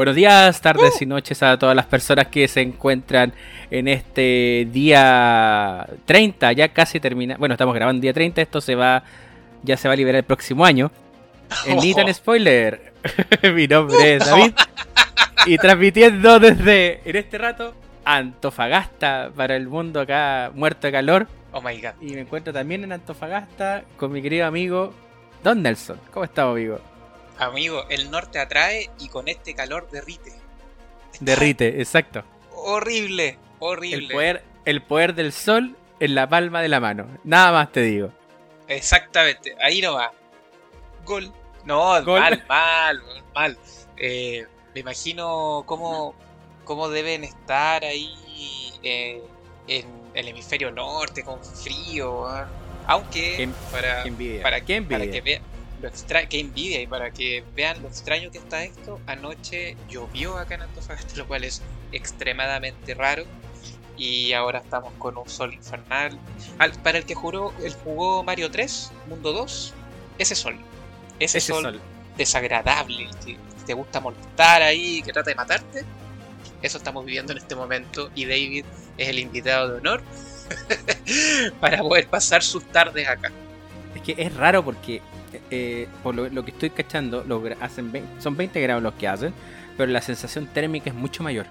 buenos días, tardes y noches a todas las personas que se encuentran en este día 30, ya casi termina. Bueno, estamos grabando día 30, esto se va ya se va a liberar el próximo año. En Nitan Spoiler. Mi nombre es David y transmitiendo desde en este rato Antofagasta para el mundo acá muerto de calor. Oh my god. Y me encuentro también en Antofagasta con mi querido amigo Don Nelson. ¿Cómo estás, amigo? Amigo, el norte atrae y con este calor derrite. Derrite, exacto. Horrible, horrible. El poder, el poder del sol en la palma de la mano. Nada más te digo. Exactamente, ahí no va. Gol. No, Gol. mal, mal, mal. Eh, me imagino cómo, cómo deben estar ahí eh, en el hemisferio norte con frío. Aunque para, qué envidia, para, qué envidia. para que vean lo extra qué envidia y para que vean lo extraño que está esto, anoche llovió acá en Antofagasta, lo cual es extremadamente raro. Y ahora estamos con un sol infernal. Al- para el que juró, el jugó Mario 3, Mundo 2, ese sol. Ese, Ese sol, sol. desagradable, que te gusta molestar ahí, que trata de matarte. Eso estamos viviendo en este momento y David es el invitado de honor para poder pasar sus tardes acá. Es que es raro porque, eh, por lo, lo que estoy cachando, lo hacen son 20 grados los que hacen, pero la sensación térmica es mucho mayor.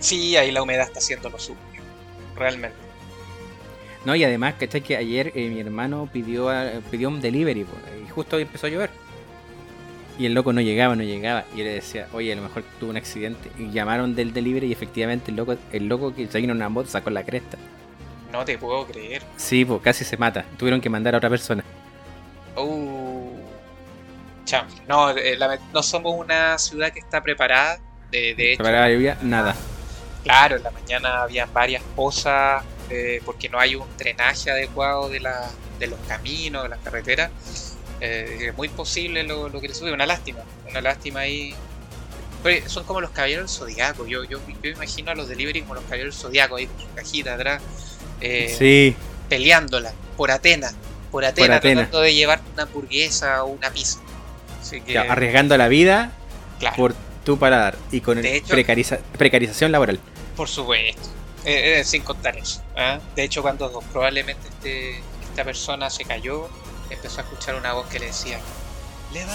Sí, ahí la humedad está haciendo lo suyo. Realmente. No, y además, ¿cachai? Que ayer eh, mi hermano pidió, a- pidió un delivery y justo hoy empezó a llover. Y el loco no llegaba, no llegaba. Y le decía, oye, a lo mejor tuvo un accidente. Y llamaron del delivery y efectivamente el loco, el loco que se vino en una moto sacó la cresta. No te puedo creer. Sí, pues casi se mata. Tuvieron que mandar a otra persona. Chanfle. No, eh, no somos una ciudad que está preparada. De, de hecho, Para la lluvia, nada. claro, en la mañana habían varias pozas eh, porque no hay un drenaje adecuado de, la, de los caminos, de las carreteras. Eh, es muy posible lo, lo que le sube. Una lástima. Una lástima ahí. Pero son como los caballeros del zodiaco. Yo, yo, yo imagino a los delivery como los caballeros del zodiaco ahí con su cajita atrás. eh, Sí, peleándola por Atena, por Atena, Atena. tratando de llevar una hamburguesa o una pizza. Así que, ya, arriesgando la vida claro, por tu paladar. Y con hecho- precariza- precarización laboral. por supuesto, Eh, eh, sin contar eso. ¿ah? De hecho, cuando probablemente este, esta persona se cayó, empezó a escuchar una voz que le decía: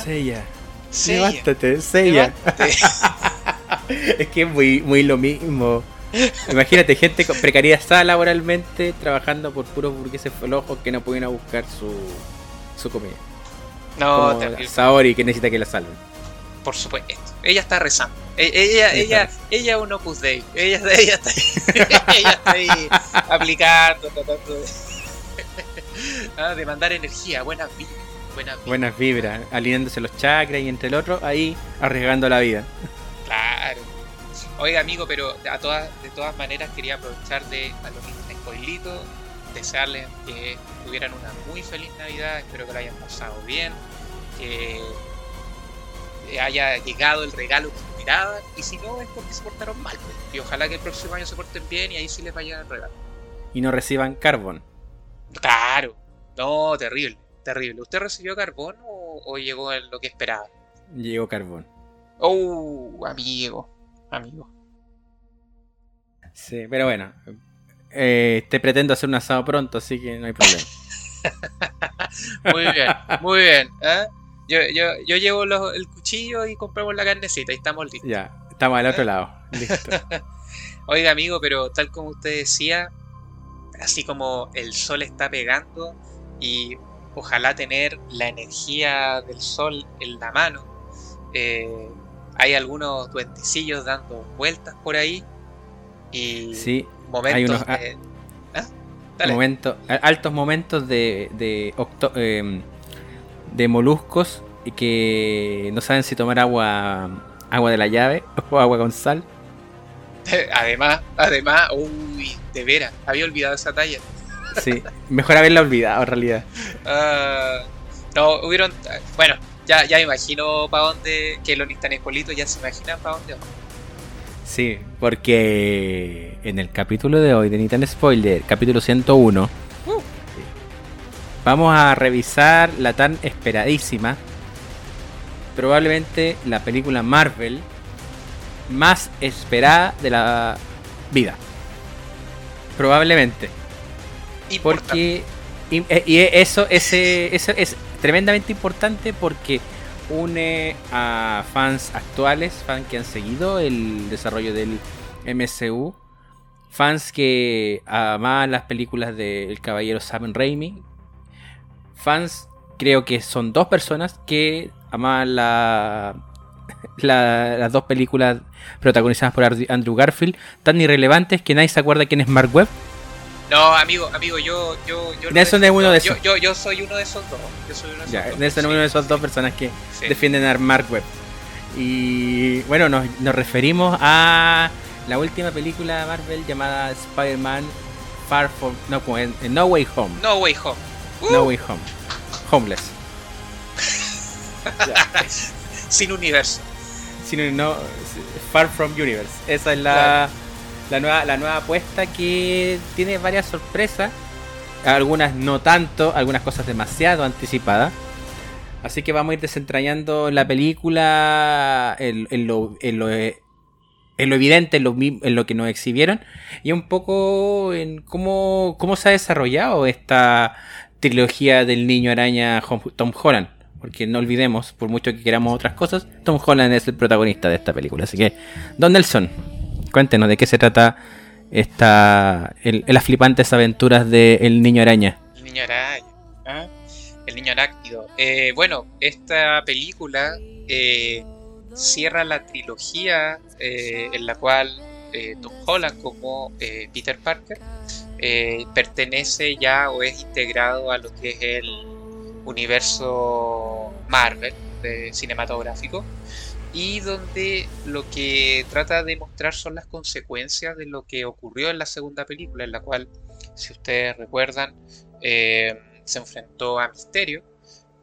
Sella. Sella, Levántate, Sella. levántate". Es que es muy, muy lo mismo. Imagínate, gente con precariedad laboralmente trabajando por puros burgueses flojos que no pueden buscar su, su comida. No, terrible, Saori que necesita que la salven. por supuesto. Ella está rezando. E- Ella, Ella ella, es un Opus Dei. Ella, ella, está, ella está ahí aplicando, tratando de, ah, de mandar energía, buenas vidas. Buenas vidas. Buenas vibras, alineándose los chakras y entre el otro ahí arriesgando la vida. Claro. Oiga, amigo, pero a todas, de todas maneras quería aprovechar de a los spoilitos, desearles que tuvieran una muy feliz Navidad, espero que lo hayan pasado bien, que haya llegado el regalo que esperaban, y si no es porque se portaron mal. Y ojalá que el próximo año se porten bien y ahí sí les vaya el regalo. Y no reciban carbón. Claro, no, terrible, terrible. ¿Usted recibió carbón o, o llegó en lo que esperaba? Llegó carbón. Oh, amigo, amigo. Sí, pero bueno. Eh, te pretendo hacer un asado pronto, así que no hay problema. Muy bien, muy bien. ¿eh? Yo, yo, yo llevo los- el cuchillo y compramos la carnecita y estamos listos. ya, estamos al otro lado. Listo. Oiga, amigo, pero tal como usted decía, así como el sol está pegando y ojalá tener la energía del sol en la mano, eh, hay algunos duendecillos dando vueltas por ahí y Sí, momentos hay unos- de... ¿Ah? Momento, altos momentos de de, octo- em, de moluscos y que no saben si tomar agua agua de la llave o agua con sal. Además, además, uy, de veras, había olvidado esa talla. Sí, mejor haberla olvidado en realidad. Ah, no, hubieron. Bueno, ya, ya imagino para dónde. Que los Nistanespolitos ya se imaginan para dónde. Sí, porque en el capítulo de hoy de Nitan Spoiler, capítulo 101, vamos a revisar la tan esperadísima, probablemente la película Marvel más esperada de la vida. Probablemente. Porque y, eh, eso, ese, eso es tremendamente importante porque une a fans actuales, fans que han seguido el desarrollo del MCU, fans que amaban las películas del Caballero Sam Raimi, fans creo que son dos personas que amaban la, las dos películas protagonizadas por Andrew Garfield, tan irrelevantes que nadie se acuerda quién es Mark Webb. No, amigo, amigo, yo, yo, yo Nelson es uno de esos. Yo, yo, soy uno de esos dos. Yo soy uno de esos dos. Nelson es uno de esos dos personas que defienden a Mark Webb. Y bueno, nos, nos, referimos a la última película de Marvel llamada Spider-Man Far From no, no Way Home. No Way Home. No uh. Way Home. Homeless. Sin universo. Sin, no, Far From Universe. Esa es la la nueva, la nueva apuesta que tiene varias sorpresas. Algunas no tanto, algunas cosas demasiado anticipadas. Así que vamos a ir desentrañando la película en, lo, en, lo, evidente, en lo, en lo, que nos exhibieron. Y un poco en cómo, cómo se ha desarrollado esta trilogía del niño araña Tom Holland. Porque no olvidemos, por mucho que queramos otras cosas, Tom Holland es el protagonista de esta película. Así que, Don Nelson, Cuéntenos de qué se trata esta el, las flipantes aventuras de El Niño Araña. El Niño Araña. ¿ah? El Niño Arácnido. Eh, bueno, esta película eh, cierra la trilogía eh, en la cual Tom Holland como Peter Parker pertenece ya o es integrado a lo que es el universo Marvel cinematográfico y donde lo que trata de mostrar son las consecuencias de lo que ocurrió en la segunda película, en la cual, si ustedes recuerdan, eh, se enfrentó a Misterio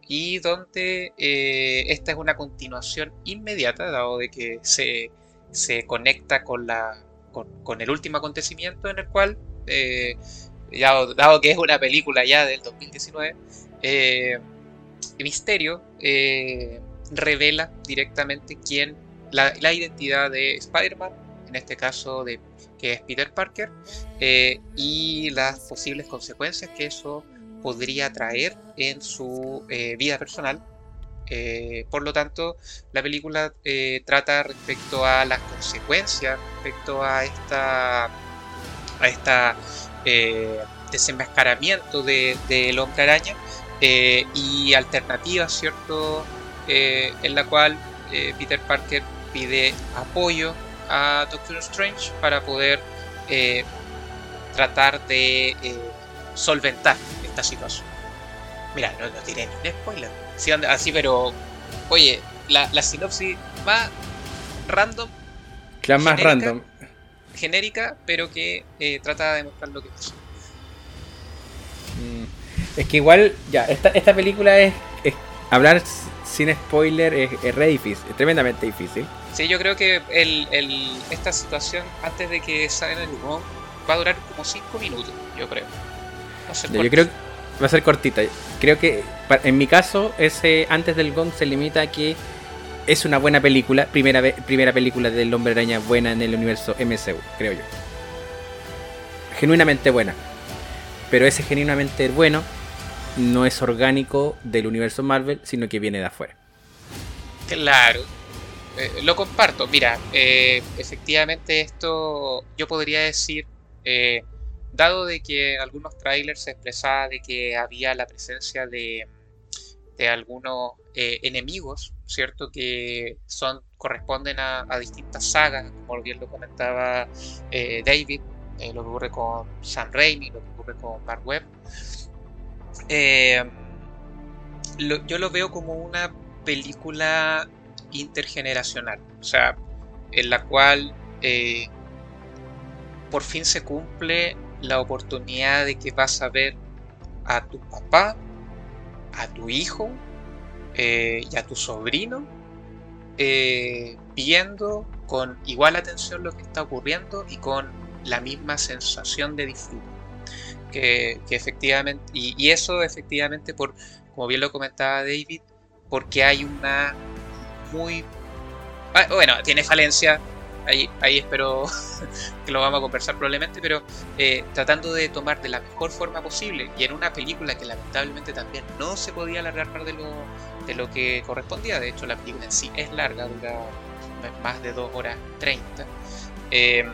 y donde eh, esta es una continuación inmediata, dado de que se, se conecta con, la, con, el último acontecimiento en el cual, eh, dado que es una película ya del 2019, Misterio revela directamente quién, la, identidad de Spider-Man, en este caso de que es Peter Parker, eh, y las posibles consecuencias que eso podría traer en su eh, vida personal. Eh, por lo tanto, la película trata respecto a las consecuencias, respecto a esta, a esta desenmascaramiento del de, hombre araña y alternativas, ¿cierto? Eh, en la cual eh, Peter Parker pide apoyo a Doctor Strange para poder eh, tratar de solventar esta situación. Mira, no, no tiene ni un spoiler. así, pero oye, la, sinopsis más random. La más random. Genérica, pero que trata de demostrar lo que pasó. Mm. Es que igual, ya, esta, esta película es, es hablar sin spoiler es, re difícil, es tremendamente difícil. Sí, yo creo que el, esta situación, antes de que salga el humo, va a durar como 5 minutos, yo creo. yo creo que va a ser cortita. Creo que en mi caso, ese antes del gong se limita a que es una buena película, primera, primera película del hombre araña buena en el universo MCU, creo yo. Genuinamente buena. Pero ese genuinamente bueno no es orgánico del universo Marvel, sino que viene de afuera. Claro, eh, lo comparto. Mira, eh, efectivamente esto yo podría decir, eh, dado de que en algunos trailers se expresaba de que había la presencia de, de algunos enemigos, ¿cierto? Que son corresponden a, distintas sagas, como bien lo comentaba David, lo que ocurre con Sam Raimi, lo que ocurre con Mark Webb. Eh, yo lo veo como una película intergeneracional, o sea, en la cual eh, por fin se cumple la oportunidad de que vas a ver a tu papá, a tu hijo eh, y a tu sobrino viendo con igual atención lo que está ocurriendo y con la misma sensación de disfrute. Que, efectivamente, y, eso efectivamente, por como bien lo comentaba David, porque hay una muy... Ah, bueno, tiene falencia, ahí, ahí espero que lo vamos a conversar probablemente, pero eh, tratando de tomar de la mejor forma posible y en una película que lamentablemente también no se podía alargar más de lo, de lo que correspondía, de hecho la película en sí es larga, dura más de 2 horas 30, eh,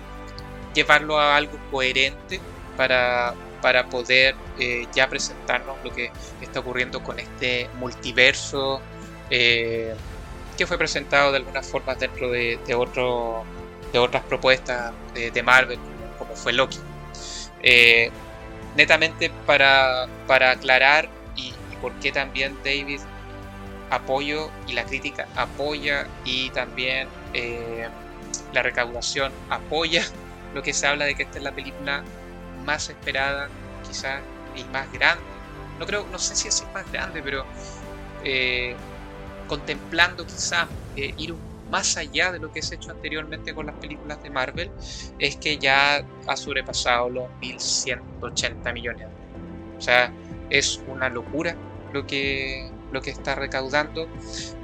llevarlo a algo coherente para, para poder eh, ya presentarnos lo que está ocurriendo con este multiverso que fue presentado de alguna forma dentro de, de otro de otras propuestas de, Marvel, como, fue Loki. Eh, netamente para, para aclarar y, por qué también David apoyo y la crítica apoya y también eh, la recaudación apoya lo que se habla de que esta es la película más esperada quizás y más grande no creo no sé si es más grande pero eh, contemplando quizás ir un más allá de lo que se ha hecho anteriormente con las películas de Marvel, es que ya ha sobrepasado los 1.180 millones. O sea, es una locura lo que, lo que está recaudando.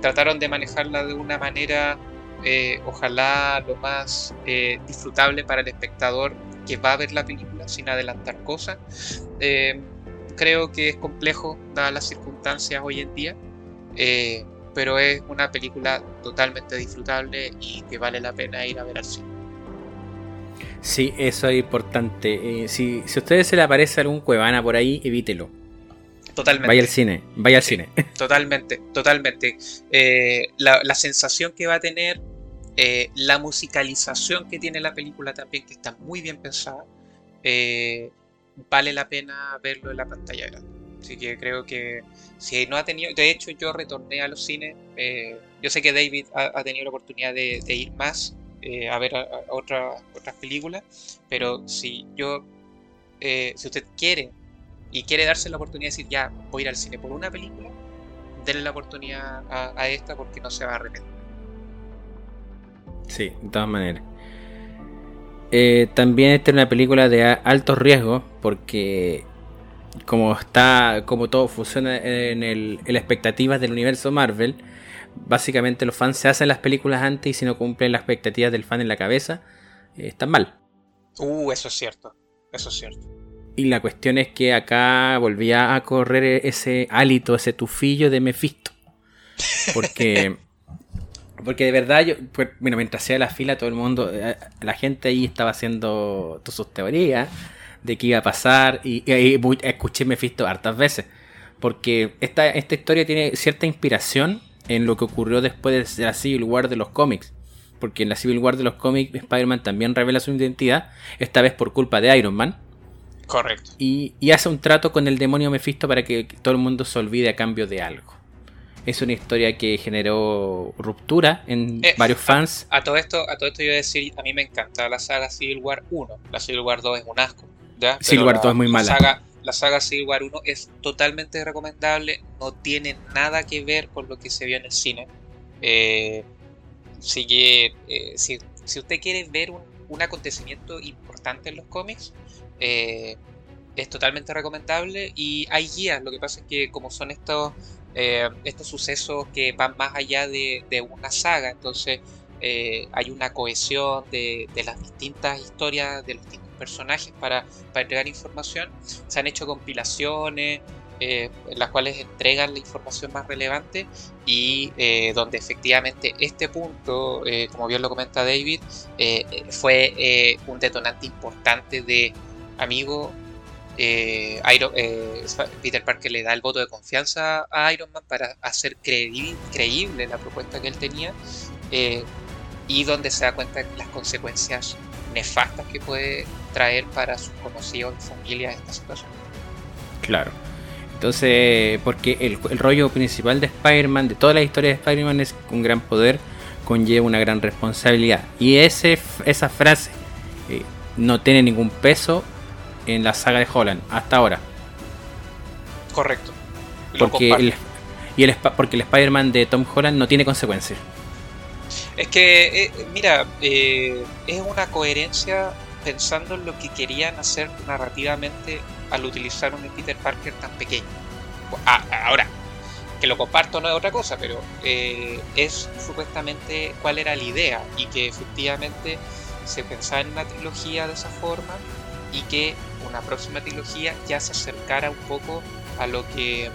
Trataron de manejarla de una manera, eh, ojalá lo más eh, disfrutable para el espectador que va a ver la película sin adelantar cosas. Eh, creo que es complejo dadas las circunstancias hoy en día pero es una película totalmente disfrutable y que vale la pena ir a ver al cine. Sí, eso es importante. Eh, si, si a ustedes se le aparece algún cuevana por ahí, evítelo. Totalmente. Vaya al cine, vaya al cine. Totalmente, totalmente. Eh, la, sensación que va a tener, eh, la musicalización que tiene la película también, que está muy bien pensada, vale la pena verlo en la pantalla grande. Así que creo que si no ha tenido, de hecho yo retorné a los cines, eh, yo sé que David ha, tenido la oportunidad de, ir más eh, a ver otras películas, pero si yo, eh, si usted quiere y quiere darse la oportunidad de decir ya voy a ir al cine por una película, denle la oportunidad a, esta porque no se va a arrepentir. Sí, de todas maneras. también esta es una película de alto riesgo porque como está, como todo funciona en, el, en las expectativas del universo Marvel, básicamente los fans se hacen las películas antes y si no cumplen las expectativas del fan en la cabeza, eh, están mal. Uh, eso es cierto, eso es cierto. Y la cuestión es que acá volvía a correr ese hálito, ese tufillo de Mephisto. Porque, porque de verdad, yo, pues, bueno, mientras hacía la fila, todo el mundo, eh, la gente ahí estaba haciendo todas sus teorías de qué iba a pasar y, escuché Mephisto hartas veces. Porque esta, esta historia tiene cierta inspiración en lo que ocurrió después de la Civil War de los cómics. Porque en la Civil War de los cómics Spider-Man también revela su identidad, esta vez por culpa de Iron Man. Correcto. Y, hace un trato con el demonio Mephisto para que todo el mundo se olvide a cambio de algo. Es una historia que generó ruptura en eh, varios fans. A, todo esto, a todo esto yo voy a decir, a mí me encanta la saga Civil War 1. La Civil War 2 es un asco. Civil War 2 es muy mala. la saga War 1 es totalmente recomendable, no tiene nada que ver con lo que se vio en el cine. Eh, eh, si, si, usted quiere ver un, acontecimiento importante en los cómics, eh, es totalmente recomendable y hay guías. Lo que pasa es que como son estos, estos sucesos que van más allá de, una saga, entonces hay una cohesión de, de, las distintas historias, de los distintos personajes para, para entregar información. Se han hecho compilaciones eh, en las cuales entregan la información más relevante y eh, donde efectivamente este punto, eh, como bien lo comenta David, fue un detonante importante de amigo. Peter Parker le da el voto de confianza a Iron Man para hacer creíble la propuesta que él tenía y donde se da cuenta de las consecuencias nefastas que puede traer para sus conocidos y familia esta situación. Claro. Entonces, porque el, rollo principal de Spider-Man, de toda la historia de Spider-Man, es un gran poder conlleva una gran responsabilidad. Y ese, esa frase eh, no tiene ningún peso en la saga de Holland hasta ahora. Correcto. porque el, y el, porque el Spider-Man de Tom Holland no tiene consecuencias. Es que, eh, mira, eh, es una coherencia pensando en lo que querían hacer narrativamente al utilizar un Peter Parker tan pequeño. ahora, que lo comparto no es otra cosa, pero eh, es supuestamente cuál era la idea y que efectivamente se pensaba en una trilogía de esa forma y que una próxima trilogía ya se acercara un poco a lo que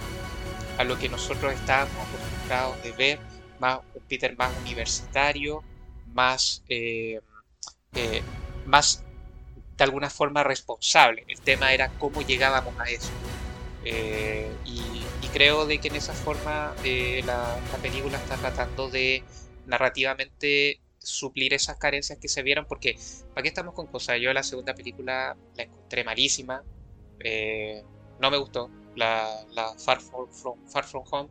a lo que nosotros estábamos acostumbrados de ver, más un Peter más universitario, más eh, eh, más de alguna forma responsable. El tema era cómo llegábamos a eso. Eh, y, creo de que en esa forma eh, la, película está tratando de narrativamente suplir esas carencias que se vieron, porque ¿para qué estamos con cosas? Yo la segunda película la encontré malísima, eh, no me gustó, la, Far, From, Far From Home,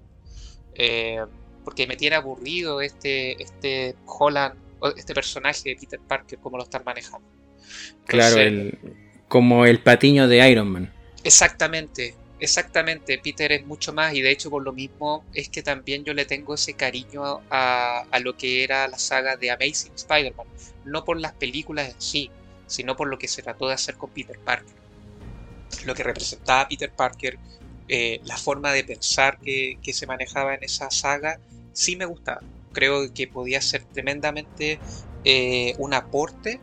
porque me tiene aburrido este, este Holland, este personaje de Peter Parker, como lo están manejando. Claro, el, como el patiño de Iron Man. Exactamente, Exactamente, Peter es mucho más y de hecho por lo mismo es que también yo le tengo ese cariño a, lo que era la saga de Amazing Spider-Man, no por las películas en sí, sino por lo que se trató de hacer con Peter Parker. Lo que representaba Peter Parker, eh, la forma de pensar que, se manejaba en esa saga, sí me gustaba. Creo que podía ser tremendamente eh, un aporte,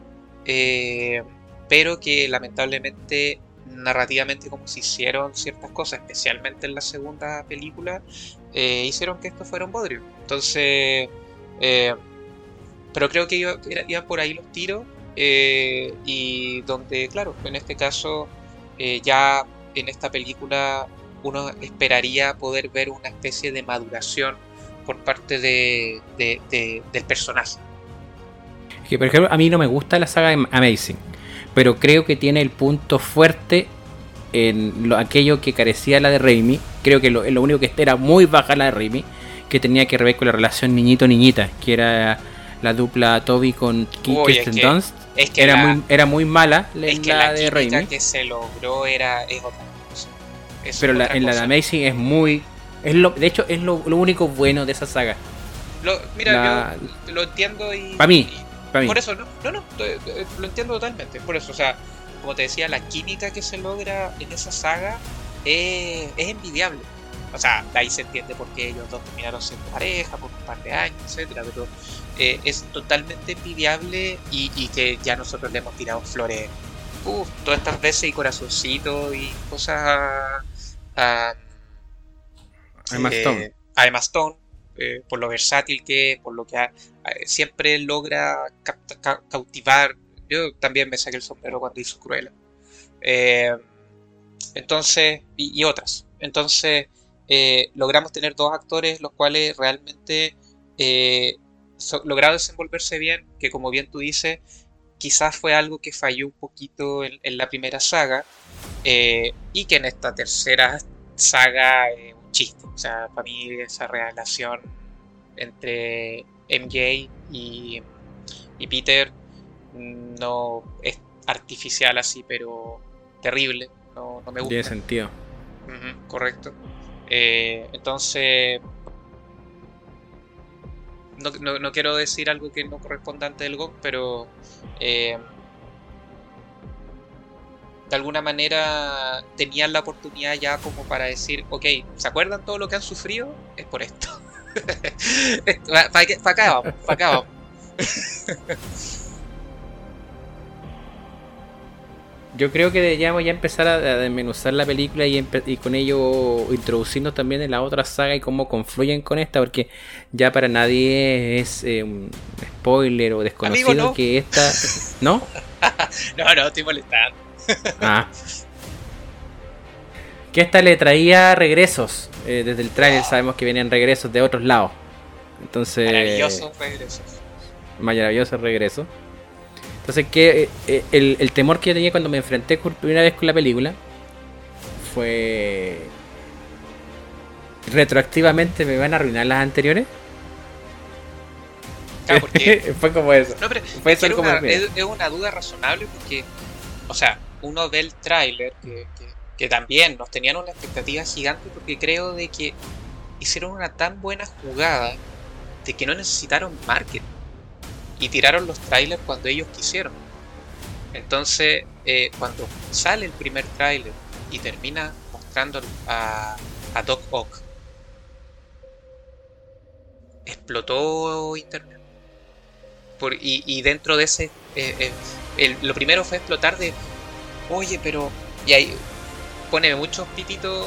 eh, pero que lamentablemente narrativamente como se hicieron ciertas cosas, especialmente en la segunda película, eh, hicieron que esto fuera un bodrio. Entonces, eh, pero creo que iban por ahí los tiros eh, y donde, claro, en este caso ya en esta película uno esperaría poder ver una especie de maduración por parte de, del personaje. Que por ejemplo a mí no me gusta la saga Amazing pero creo que tiene el punto fuerte en lo, aquello que carecía la de Raimi. Creo que lo, lo, único que era muy baja la de Raimi, que tenía que ver con la relación niñito-niñita, que era la dupla Toby con Kirsten Dunst. era, muy, era muy mala la, de Raimi. que se logró era pero en la de Amazing es muy. Es lo, de hecho, es lo, único bueno de esa saga. mira, yo lo entiendo y. Para mí, por eso, no, no, no, lo entiendo totalmente. Por eso, o sea, como te decía, la química que se logra en esa saga es, envidiable. O sea, ahí se entiende por qué ellos dos terminaron siendo pareja por un par de años, etcétera, pero eh, es totalmente envidiable y, que ya nosotros le hemos tirado flores uf, todas estas veces y corazoncitos y cosas a, Stone. A Emma Stone eh, por lo versátil que es, por lo que siempre logra cautivar. Yo también me saqué el sombrero cuando hizo Cruella. Eh, entonces, y, otras. Entonces, eh, logramos tener dos actores los cuales realmente lograron desenvolverse bien, que como bien tú dices, quizás fue algo que falló un poquito en, la primera saga y que en esta tercera saga chiste. O sea, para mí esa relación entre MJ y, Peter no es artificial así, pero terrible. No, me gusta. Tiene sentido. correcto. Eh, entonces, no, quiero decir algo que no corresponda ante el GOG, pero eh, de alguna manera tenían la oportunidad ya como para decir, ok, ¿se acuerdan todo lo que han sufrido? Es por esto. para acá vamos, para acá vamos. Yo creo que deberíamos ya empezar a, desmenuzar la película y, con ello introducirnos también en la otra saga y cómo confluyen con esta, porque ya para nadie es eh, un spoiler o desconocido que esta. ¿No? no, no, estoy molestando. ah. Que esta le traía regresos. Eh, desde el trailer sabemos que vienen regresos de otros lados. Entonces. Maravillosos regresos. Maravillosos regresos. Entonces, que eh, el, el, temor que yo tenía cuando me enfrenté por primera vez con la película fue. Retroactivamente me van a arruinar las anteriores. fue como eso. fue es, una, es, una, duda razonable porque, o sea, uno ve el tráiler que, que también nos tenían una expectativa gigante porque creo de que hicieron una tan buena jugada de que no necesitaron marketing y tiraron los trailers cuando ellos quisieron. Entonces, eh, cuando sale el primer trailer y termina mostrando a, a Doc Ock. Explotó internet. Por, y, y, dentro de ese, eh, eh, el, lo primero fue explotar de, oye, pero, y ahí pone muchos pititos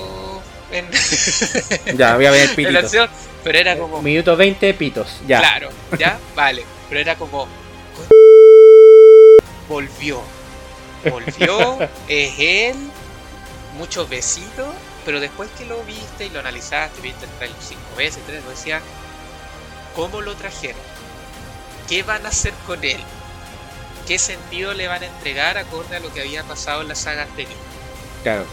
en, ya, voy a ver pititos. en la acción, pero era como... Minuto 20 pitos, ya. Claro, ya, vale, pero era como... Volvió. Volvió, es él, muchos besitos, pero después que lo viste y lo analizaste, viste el trailer cinco veces, tres, lo decía, ¿cómo lo trajeron? ¿Qué van a hacer con él? ¿Qué sentido le van a entregar acorde a lo que había pasado en la saga anterior? Claro.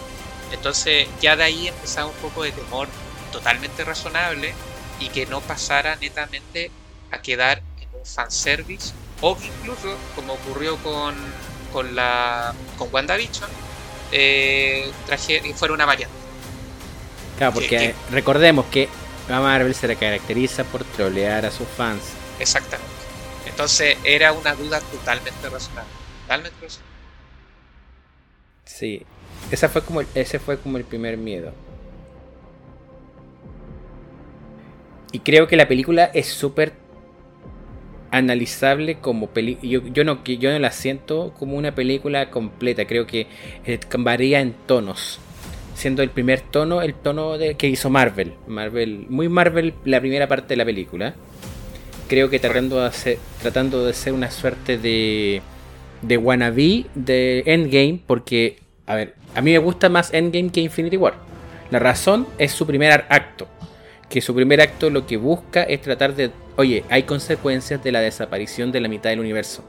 Entonces ya de ahí empezaba un poco de temor totalmente razonable y que no pasara netamente a quedar en un fanservice o que incluso, como ocurrió con, con, la, con WandaVision, eh, traje, fuera una variante. Claro, porque Que- que- recordemos que a Marvel se le caracteriza por trolear a sus fans. Exactamente. Entonces era una duda totalmente razonable. Totalmente razonable. Sí. Fue como, ese fue como el primer miedo. Y creo que la película es súper analizable como película. Yo, yo, no, yo no la siento como una película completa. Creo que eh, varía en tonos. Siendo el primer tono el tono de, que hizo Marvel. Marvel. Muy Marvel la primera parte de la película. Creo que tratando de hacer, tratando de ser una suerte de, de wannabe de Endgame. Porque, a ver, a mí me gusta más Endgame que Infinity War. La razón es su primer acto. Que su primer acto lo que busca es tratar de... Oye, hay consecuencias de la desaparición de la mitad del universo.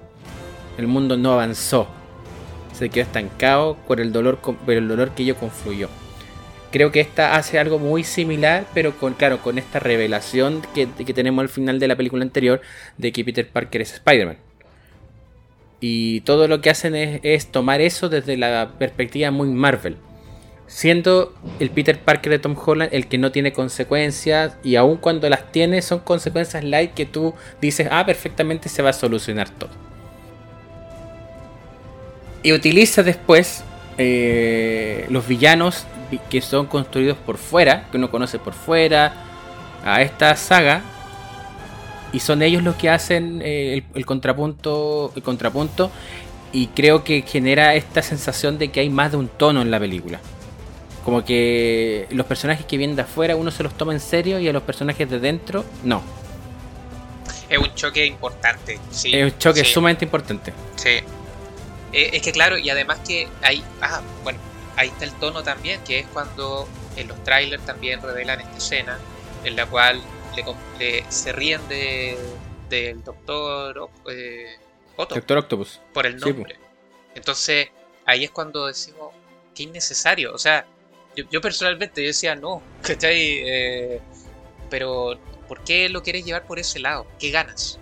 El mundo no avanzó. Se quedó estancado por el dolor, por el dolor que ello confluyó. Creo que esta hace algo muy similar, pero con, claro, con esta revelación que, tenemos al final de la película anterior de que Peter Parker es Spider-Man. Y todo lo que hacen es, tomar eso desde la perspectiva muy Marvel. Siendo el Peter Parker de Tom Holland el que no tiene consecuencias y aun cuando las tiene son consecuencias light que tú dices, ah, perfectamente se va a solucionar todo. Y utiliza después eh, los villanos vi- que son construidos por fuera, que uno conoce por fuera, a esta saga. Y son ellos los que hacen eh, el, el contrapunto. El contrapunto. Y creo que genera esta sensación de que hay más de un tono en la película. Como que los personajes que vienen de afuera uno se los toma en serio y a los personajes de dentro no. Es un choque importante. Sí, es un choque sí, sumamente importante. sí. Eh, es que claro, y además que hay. Ah, bueno, ahí está el tono también, que es cuando en los trailers también revelan esta escena en la cual le, se ríen de, del doctor eh, Otto Doctor Octopus. por el Sí, nombre. Entonces, ahí es cuando decimos que innecesario. O sea, yo, yo personalmente yo decía no, ¿cachai? Eh, pero, ¿por qué lo quieres llevar por ese lado? ¿Qué ganas?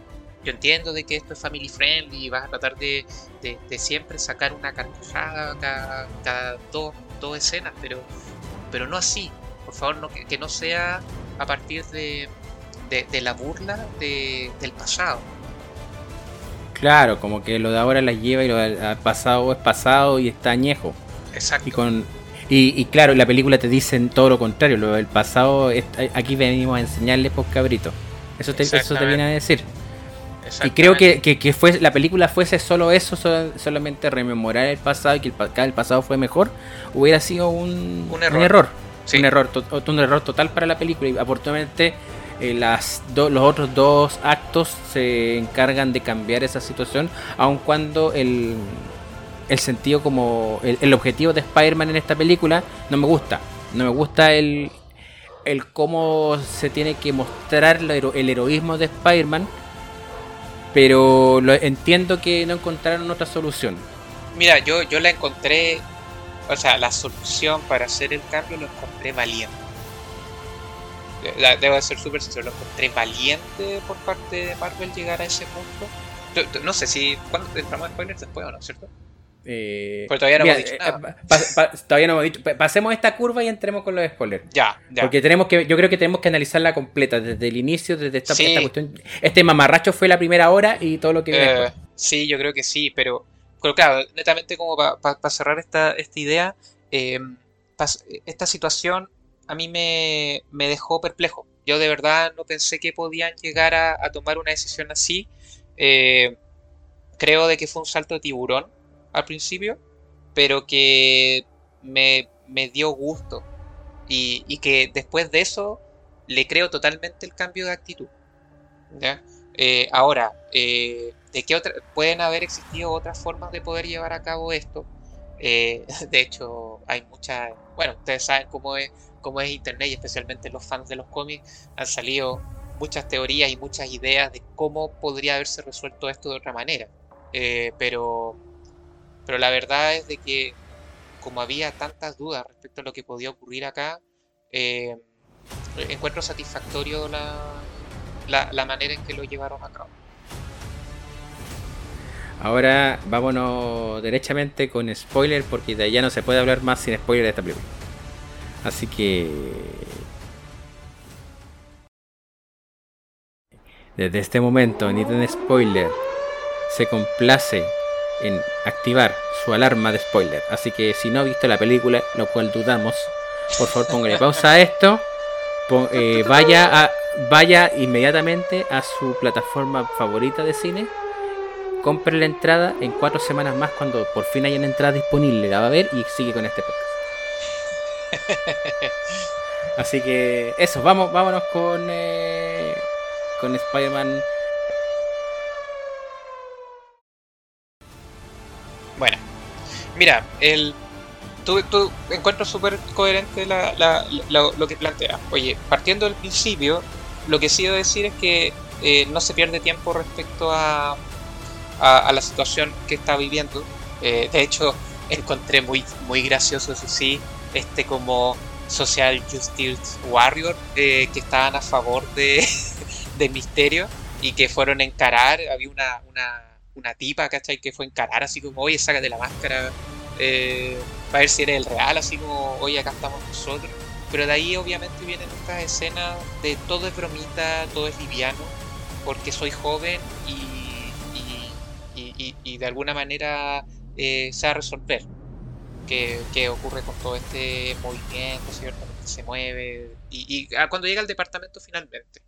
Yo entiendo de que esto es family friendly y vas a tratar de, de- de siempre sacar una carcajada cada, cada dos, dos escenas, pero, pero no así. Por favor, no, que, que no sea a partir de, de, la burla de- del pasado. Claro, como que lo de ahora las lleva y lo del pasado es pasado y está añejo. Exacto. Y con y, y claro, la película te dice todo lo contrario, lo del pasado, es- aquí venimos a enseñarles pues cabrito. Eso te, eso te viene a decir. Y creo que, que, que fue, la película fuese solo eso, so- solamente rememorar el pasado y que el, el pasado fue mejor, hubiera sido un, Un error. Sí. Un, error to- un error total para la película. Y afortunadamente eh, las do- los otros dos actos se encargan de cambiar esa situación, aun cuando el, el sentido como el, el objetivo de Spider-Man en esta película no me gusta. No me gusta el, el cómo se tiene que mostrar hero- el heroísmo de Spider-Man. Pero lo, entiendo que no encontraron otra solución. Mira, yo, yo la encontré, o sea, la solución para hacer el cambio lo encontré valiente. Debo de ser súper sincero, lo encontré valiente por parte de Marvel llegar a ese punto. No sé si, ¿cuándo entramos en spoilers después o no, cierto? Eh, Pero todavía no mira, hemos dicho eh, nada. pa- pa- todavía no hemos dicho. Pa- Pasemos esta curva y entremos con los spoilers. Ya, ya. Porque tenemos que, yo creo que tenemos que analizarla completa, desde el inicio, desde esta, Sí. esta cuestión. Este mamarracho fue la primera hora y todo lo que viene Eh, después. sí, yo creo que sí, pero, pero claro, netamente como para cerrar esta, esta idea, eh, esta situación a mí me, dejó perplejo. Yo de verdad no pensé que podían llegar a, tomar una decisión así. Eh, creo de que fue un salto de tiburón al principio, pero que me, dio gusto. Y, que después de eso le creo totalmente el cambio de actitud. Eh, ahora, eh, ¿de qué otra, pueden haber existido otras formas de poder llevar a cabo esto? de hecho, hay muchas, bueno, ustedes saben cómo es como es Internet y especialmente los fans de los cómics, han salido muchas teorías y muchas ideas de cómo podría haberse resuelto esto de otra manera. Eh, pero, pero la verdad es de que como había tantas dudas respecto a lo que podía ocurrir acá, eh, encuentro satisfactorio la, la, manera en que lo llevaron a cabo. Ahora vámonos derechamente con spoiler porque de allá no se puede hablar más sin spoiler de esta película. Así que... Desde este momento, Nintendo Spoiler se complace en activar su alarma de spoiler. Así que si no ha visto la película, lo cual dudamos, por favor póngale pausa a esto. Eh, vaya, a, vaya inmediatamente a su plataforma favorita de cine. Compre la entrada en cuatro semanas más cuando por fin haya una entrada disponible. La va a ver y sigue con este podcast. Así que eso, vamos, vámonos con, eh, con Spider-Man. Bueno, mira, el, tú, tú encuentro súper coherente lo que plantea. Oye, partiendo del principio, lo que sí debo decir es que eh, no se pierde tiempo respecto a, a, la situación que está viviendo. Eh, de hecho, encontré muy, muy gracioso, eso sí, este como social justice warrior eh, que estaban a favor de, de Misterio y que fueron a encarar, había una, una, una tipa, ¿cachai? Que fue encarar así como, oye, sácate la máscara, eh, para ver si eres el real, así como, oye, acá estamos nosotros. Pero de ahí obviamente vienen estas escenas de todo es bromita, todo es liviano, porque soy joven y, y, y, y de alguna manera eh, se va a resolver que, ocurre con todo este movimiento, ¿cierto? Que se mueve. Y, ah, cuando llega al departamento finalmente.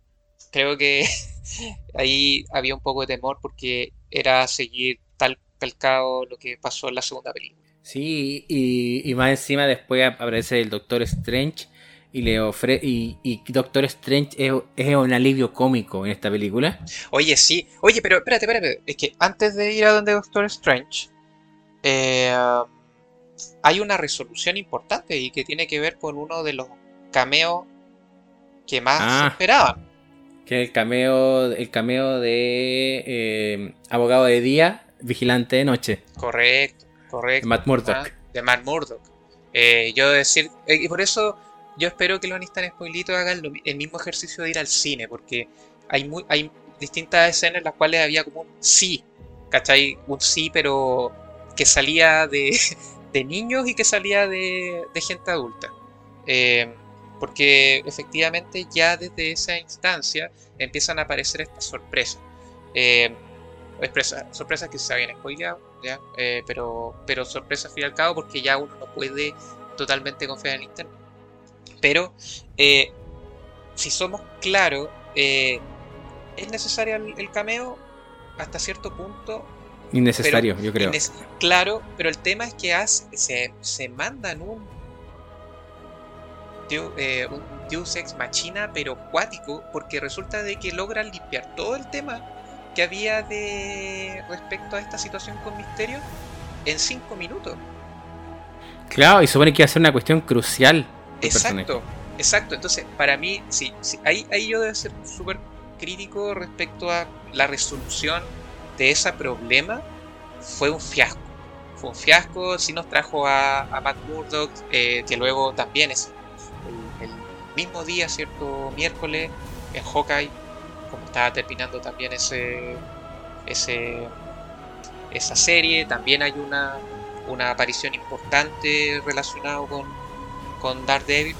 Creo que ahí había un poco de temor porque era seguir tal calcado lo que pasó en la segunda película. Sí, y, más encima después aparece el Doctor Strange y le ofrece y, Doctor Strange es, un alivio cómico en esta película. Oye, sí. Oye, pero espérate, espérate. Es que antes de ir a donde Doctor Strange, eh, hay una resolución importante y que tiene que ver con uno de los cameos que más ah. esperaban. El cameo, el cameo de eh, abogado de día, vigilante de noche. Correcto, correcto. De Matt Murdock. Ah, de Matt Murdock. Eh, yo decir, eh, y por eso yo espero que los Nistan Spoilito hagan el mismo ejercicio de ir al cine, porque hay, muy, hay distintas escenas en las cuales había como un sí, ¿cachai? Un sí, pero que salía de, de niños y que salía de, gente adulta. Eh, porque efectivamente ya desde esa instancia empiezan a aparecer estas sorpresas. Eh, sorpresas que se habían spoileado, ¿ya? Eh, pero, pero sorpresas al fin y al cabo porque ya uno no puede totalmente confiar en Internet. Pero si somos claros, ¿es necesario el cameo? Hasta cierto punto Innecesario, yo creo. claro, pero el tema es que hace, se, se mandan un, eh, un Deus Ex Machina, pero cuático, porque resulta de que logran limpiar todo el tema que había de respecto a esta situación con Misterio en 5 minutos. Claro, y supone que iba a ser una cuestión crucial. Exacto, exacto. Entonces, para mí, sí, sí ahí, ahí yo debo ser súper crítico respecto a la resolución de ese problema fue un fiasco. Fue un fiasco, sí nos trajo a, Matt Murdock, eh, que luego también es mismo día, ¿cierto? Miércoles, en Hawkeye, como estaba terminando también ese, ese esa serie, también hay una, una aparición importante relacionada con, con Daredevil.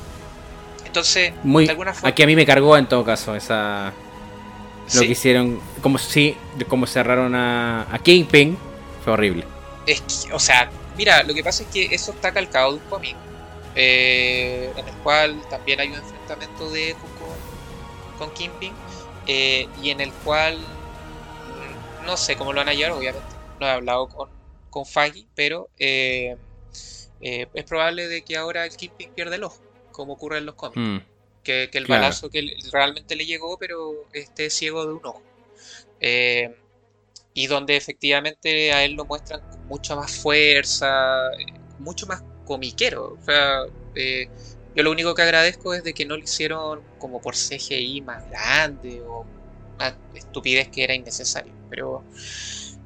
Entonces, Muy, de alguna forma... Aquí a mí me cargó en todo caso esa, lo que hicieron, como si, como cerraron a, a Kingpin, fue horrible. Es o sea, mira, lo que pasa es que eso está calcado de un cómic. En el cual también hay un enfrentamiento de Echo con, con Kingpin y en el cual mm, no sé cómo lo van a llevar, obviamente no he hablado con, con Faggy, pero es probable de que ahora el Kingpin pierda el ojo, como ocurre en los cómics. Mm. Que, el balazo que realmente le llegó, pero esté ciego de un ojo. Eh, y donde efectivamente a él lo muestran con mucha más fuerza, mucho más comiquero. O sea, eh, yo lo único que agradezco es de que no lo hicieron como por CGI más grande o estupidez que era innecesario. Pero,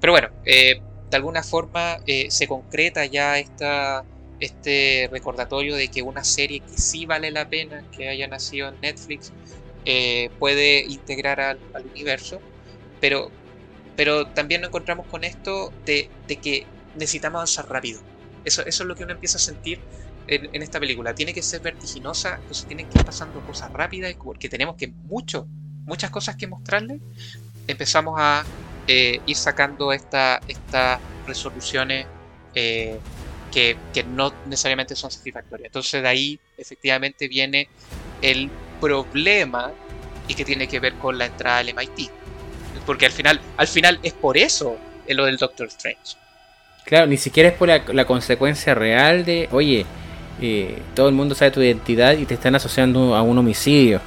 pero bueno, eh, de alguna forma se concreta ya esta, este recordatorio de que una serie que sí vale la pena que haya nacido en Netflix puede integrar al universo pero, pero también nos encontramos con esto de, que necesitamos avanzar rápido. Eso, es lo que uno empieza a sentir en, esta película. Tiene que ser vertiginosa, entonces tienen que ir pasando cosas rápidas, porque tenemos que mucho, muchas cosas que mostrarle. Empezamos a eh, ir sacando estas resoluciones eh, que, no necesariamente son satisfactorias. Entonces de ahí efectivamente viene el problema y que tiene que ver con la entrada al MIT porque al final, al final es por eso lo del Doctor Strange. Claro, ni siquiera es por la, consecuencia real de, oye, eh, todo el mundo sabe tu identidad y te están asociando a un homicidio.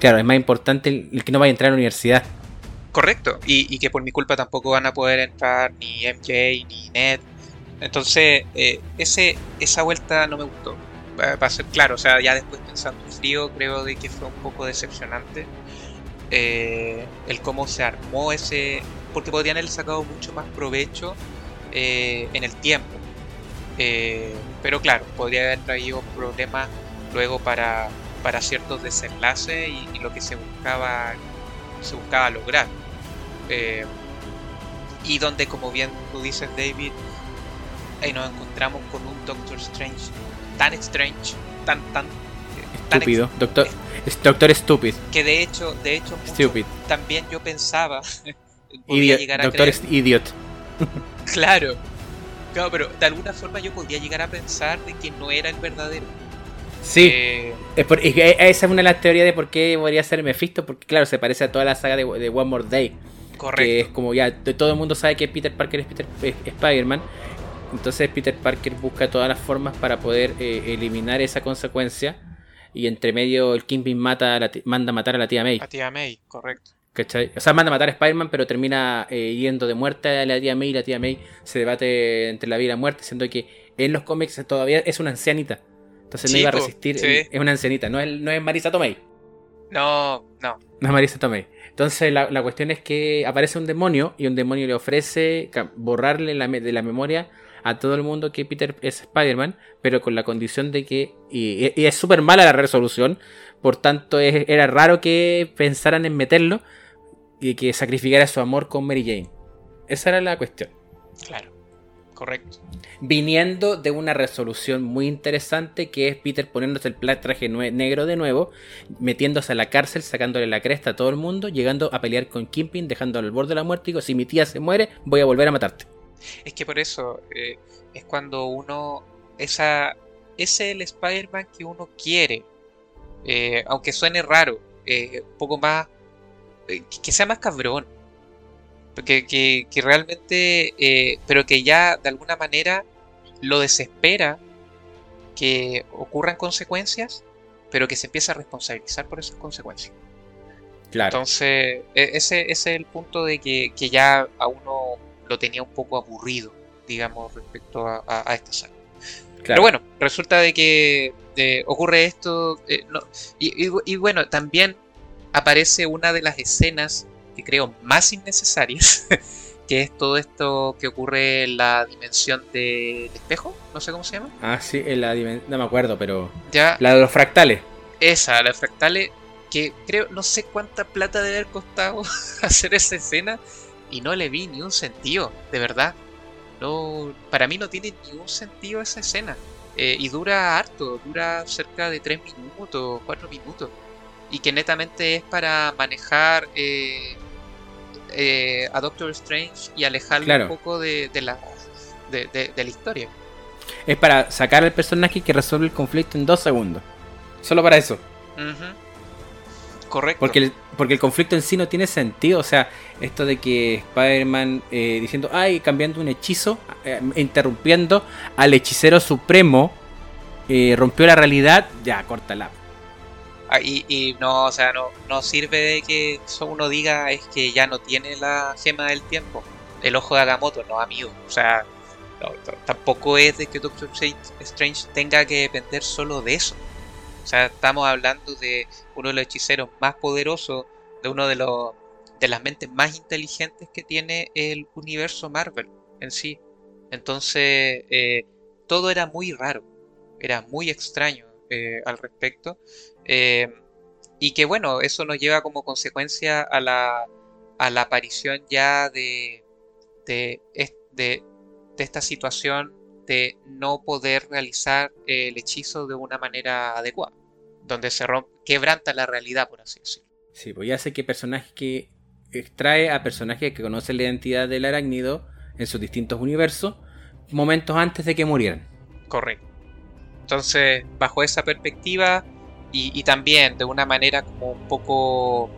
Claro, es más importante el, que no vaya a entrar a la universidad. Correcto, y, que por mi culpa tampoco van a poder entrar ni MJ ni Ned. Entonces, eh, ese, esa vuelta no me gustó. Para ser claro, o sea, ya después pensando en frío, creo de que fue un poco decepcionante. Eh, el cómo se armó ese, porque podrían haber sacado mucho más provecho eh, en el tiempo. Eh, pero claro, podría haber traído problemas luego para, para ciertos desenlaces y, lo que se buscaba, se buscaba lograr. y donde, como bien tú dices, David, nos encontramos con un Doctor Strange tan strange, tan, tan estúpido. Doctor, Doctor Stupid. Que de hecho, de hecho también yo pensaba podía llegar a Doctor Idiot. Claro. Claro, pero de alguna forma yo podía llegar a pensar de que no era el verdadero. Sí. Eh, esa es una de las teorías de por qué podría ser Mephisto, porque claro, se parece a toda la saga de, One More Day. Correcto. Que es como ya, todo el mundo sabe que Peter Parker es Peter Spider-Man. Entonces Peter Parker busca todas las formas para poder eh, eliminar esa consecuencia y entre medio el Kingpin mata manda a matar a la tía May. A tía May, correcto. O sea, manda a matar a Spider-Man, pero termina eh, yendo de muerte a la tía May y la tía May se debate entre la vida y la muerte, siendo que en los cómics todavía es una ancianita. Entonces no iba a resistir. Es una ancianita, no es, no es Marisa Tomei. No, no. No es Marisa Tomei. Entonces la, la, cuestión es que aparece un demonio y un demonio le ofrece borrarle la, de la memoria a todo el mundo que Peter es Spider-Man, pero con la condición de que. Y, es súper mala la resolución, por tanto era raro que pensaran en meterlo y que sacrificara su amor con Mary Jane. Esa era la cuestión. Claro, correcto. Viniendo de una resolución muy interesante que es Peter poniéndose el traje negro de nuevo, metiéndose a la cárcel, sacándole la cresta a todo el mundo, llegando a pelear con Kimping, dejándolo al borde de la muerte y digo, si mi tía se muere, voy a volver a matarte. Es que por eso eh, es cuando uno. Esa, ese es el Spider-Man que uno quiere. Eh, aunque suene raro. Eh, un poco más. Que sea más cabrón. Que, que, que realmente. pero que ya de alguna manera lo desespera que ocurran consecuencias, pero que se empieza a responsabilizar por esas consecuencias. Claro. Entonces, e, ese, ese, es el punto de que, que ya a uno lo tenía un poco aburrido, digamos, respecto a, esta saga. Pero bueno, resulta de que ocurre esto. Eh, y, bueno, también aparece una de las escenas que creo más innecesarias, que es todo esto que ocurre en la dimensión del espejo, no sé cómo se llama. Ah, sí, en la dimensión, no me acuerdo, pero... Ya, la de los fractales. Esa, la de fractales, que creo, no sé cuánta plata debe haber costado hacer esa escena, y no le vi ni un sentido, de verdad. No, para mí no tiene ni un sentido esa escena. Eh, y dura harto, dura cerca de 3 minutos, 4 minutos. Y que netamente es para manejar eh, eh, a Doctor Strange y alejarlo un poco de, la, de, la historia. Es para sacar al personaje que resuelve el conflicto en dos segundos. Solo para eso. Correcto. Porque el, porque el conflicto en sí no tiene sentido. O sea, esto de que Spider-Man eh, diciendo, ay, cambiando un hechizo, eh, interrumpiendo al hechicero supremo, eh, rompió la realidad, ya, córtala. Ah, y, no, o sea, no, no sirve de que uno diga es que ya no tiene la gema del tiempo. El ojo de Agamotto, no, amigo. O sea, tampoco es de que Doctor Strange tenga que depender solo de eso. O sea, estamos hablando de uno de los hechiceros más poderosos, de uno de los de las mentes más inteligentes que tiene el universo Marvel en sí. Entonces, eh, todo era muy raro, era muy extraño eh, al respecto. Eh, y que bueno, eso nos lleva como consecuencia a la, a la aparición ya de, de, de, de esta situación de no poder realizar el hechizo de una manera adecuada, donde se rompe, quebranta la realidad, por así decirlo. Sí, pues ya sé que personajes que extrae a personajes que conocen la identidad del arácnido en sus distintos universos momentos antes de que murieran. Correcto. Entonces, bajo esa perspectiva y, también de una manera como un poco...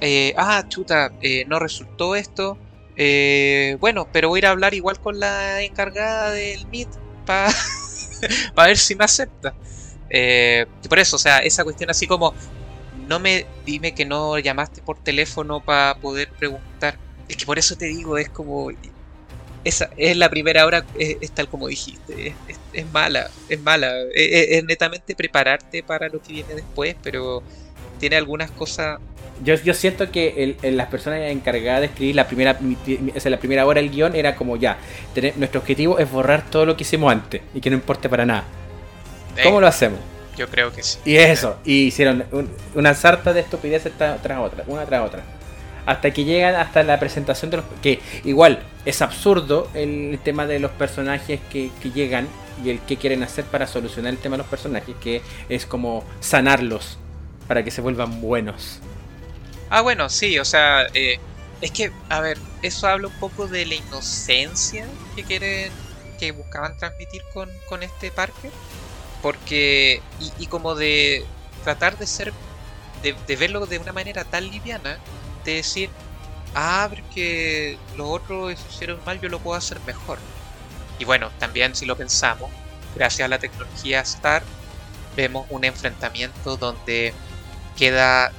Eh, ah, chuta, eh, no resultó esto, eh, bueno, pero voy a ir a hablar igual con la encargada del Meet para ver si me acepta. Eh, por eso, o sea, esa cuestión así como, no me dime que no llamaste por teléfono para poder preguntar. Es que por eso te digo, es como, esa es la primera hora, es, tal como dijiste, es, mala, es mala. es, netamente prepararte para lo que viene después, pero tiene algunas cosas yo, yo siento que el, las personas encargadas de escribir la primera, o la primera hora del guion era como ya, tener, nuestro objetivo es borrar todo lo que hicimos antes y que no importe para nada. ¿Cómo lo hacemos? Yo creo que sí. Y eso, y hicieron una sarta de estupideces tras otra, una tras otra. Hasta que llegan hasta la presentación de los... Que igual es absurdo el tema de los personajes que, que llegan y el que quieren hacer para solucionar el tema de los personajes, que es como sanarlos para que se vuelvan buenos. Ah, bueno, sí, o sea, eh, es que, a ver, eso habla un poco de la inocencia que quieren, que buscaban transmitir con, con este parque. Porque, y, como de tratar de ser, de, verlo de una manera tan liviana, de decir, ah, porque los otros hicieron mal, yo lo puedo hacer mejor. Y bueno, también si lo pensamos, gracias a la tecnología Star, vemos un enfrentamiento donde queda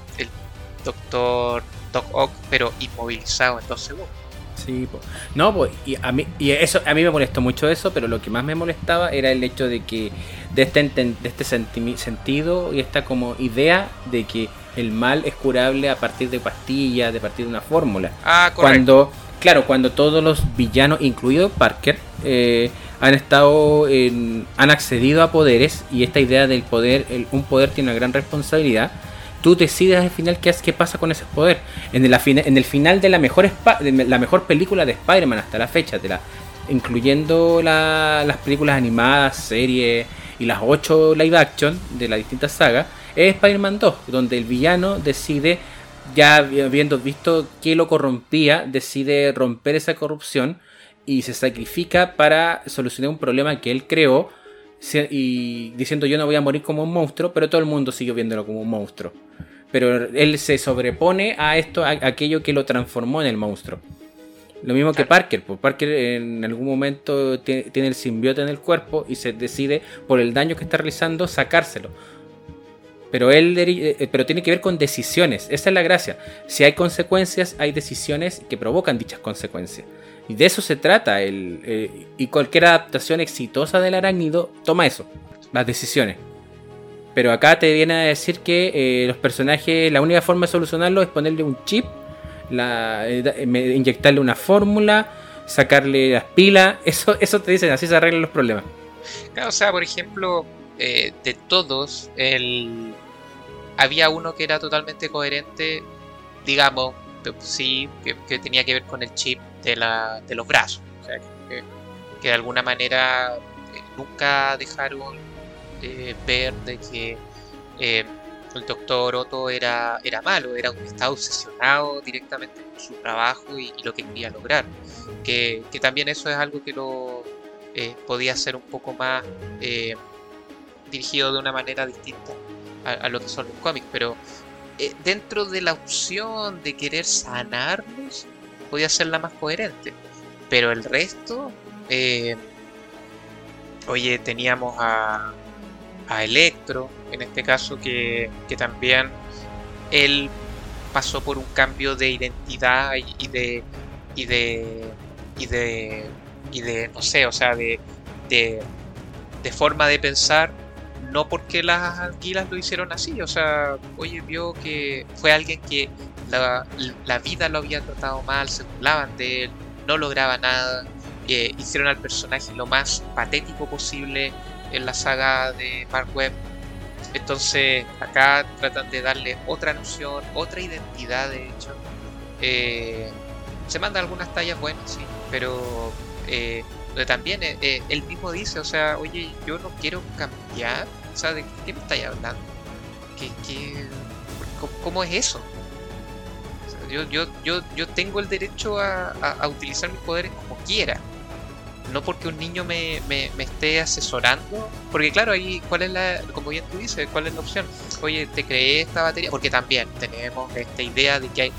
Doctor Doc Ock, pero inmovilizado en dos segundos. Sí, no, pues, y a mí, y eso, a mí me molestó mucho eso, pero lo que más me molestaba era el hecho de que, de este, de este sentido y esta como idea de que el mal es curable a partir de pastillas, de partir de una fórmula. Ah, correcto. Cuando, claro, cuando todos los villanos, incluido Parker, eh, han estado en, han accedido a poderes y esta idea del poder, el, un poder tiene una gran responsabilidad tú decides al final qué, qué pasa con ese poder. En el, en el final de la mejor, la mejor película de Spider-Man hasta la fecha, de la, incluyendo las películas animadas, series y las 8 live action de las distintas sagas, es Spider-Man 2, donde el villano decide, ya habiendo visto que lo corrompía, decide romper esa corrupción y se sacrifica para solucionar un problema que él creó y diciendo yo no voy a morir como un monstruo, pero todo el mundo sigue viéndolo como un monstruo. Pero él se sobrepone a esto, a aquello que lo transformó en el monstruo. Lo mismo que Parker, pues Parker en algún momento tiene el simbiote en el cuerpo y se decide por el daño que está realizando sacárselo. Pero él eh, pero tiene que ver con decisiones, esa es la gracia. Si hay consecuencias, hay decisiones que provocan dichas consecuencias. Y de eso se trata. El, eh, y cualquier adaptación exitosa del arácnido toma eso, las decisiones. Pero acá te viene a decir que eh, los personajes, la única forma de solucionarlo es ponerle un chip, eh, inyectarle una fórmula, sacarle las pilas. Eso, eso te dicen, así se arreglan los problemas. O sea, por ejemplo, de todos, el... había uno que era totalmente coherente, digamos, sí, que, tenía que ver con el chip de, la, de los brazos. O sea, que, de alguna manera eh, nunca dejaron eh, ver de que eh, el doctor Otto era, malo, era un estaba obsesionado directamente con su trabajo y, lo que quería lograr. Que, también eso es algo que lo, eh, podía ser un poco más dirigido de una manera distinta a, lo que son los cómics, pero eh, dentro de la opción de querer sanarlos, podía ser la más coherente. Pero el resto, oye, teníamos a, a Electro, en este caso, que, que también él pasó por un cambio de identidad y, de y de y de y de no sé o sea de, de, forma de pensar no porque las anguilas lo hicieron así o sea oye vio que fue alguien que la, la vida lo había tratado mal se burlaban de él no lograba nada eh, hicieron al personaje lo más patético posible en la saga de Mark Webb entonces acá tratan de darle otra noción, otra identidad de hecho. Eh, se mandan algunas tallas buenas, sí, pero eh, también él mismo dice, o sea, oye, yo no quiero cambiar, o sea, ¿de qué me estáis hablando? ¿Qué, cómo, es eso? yo, yo, yo, yo tengo el derecho a, a utilizar mis poderes como quiera no porque un niño me, me, esté asesorando, porque claro, ahí, ¿cuál es la, como bien tú dices, cuál es la opción? Oye, te creé esta batería, porque también tenemos esta idea de que hay,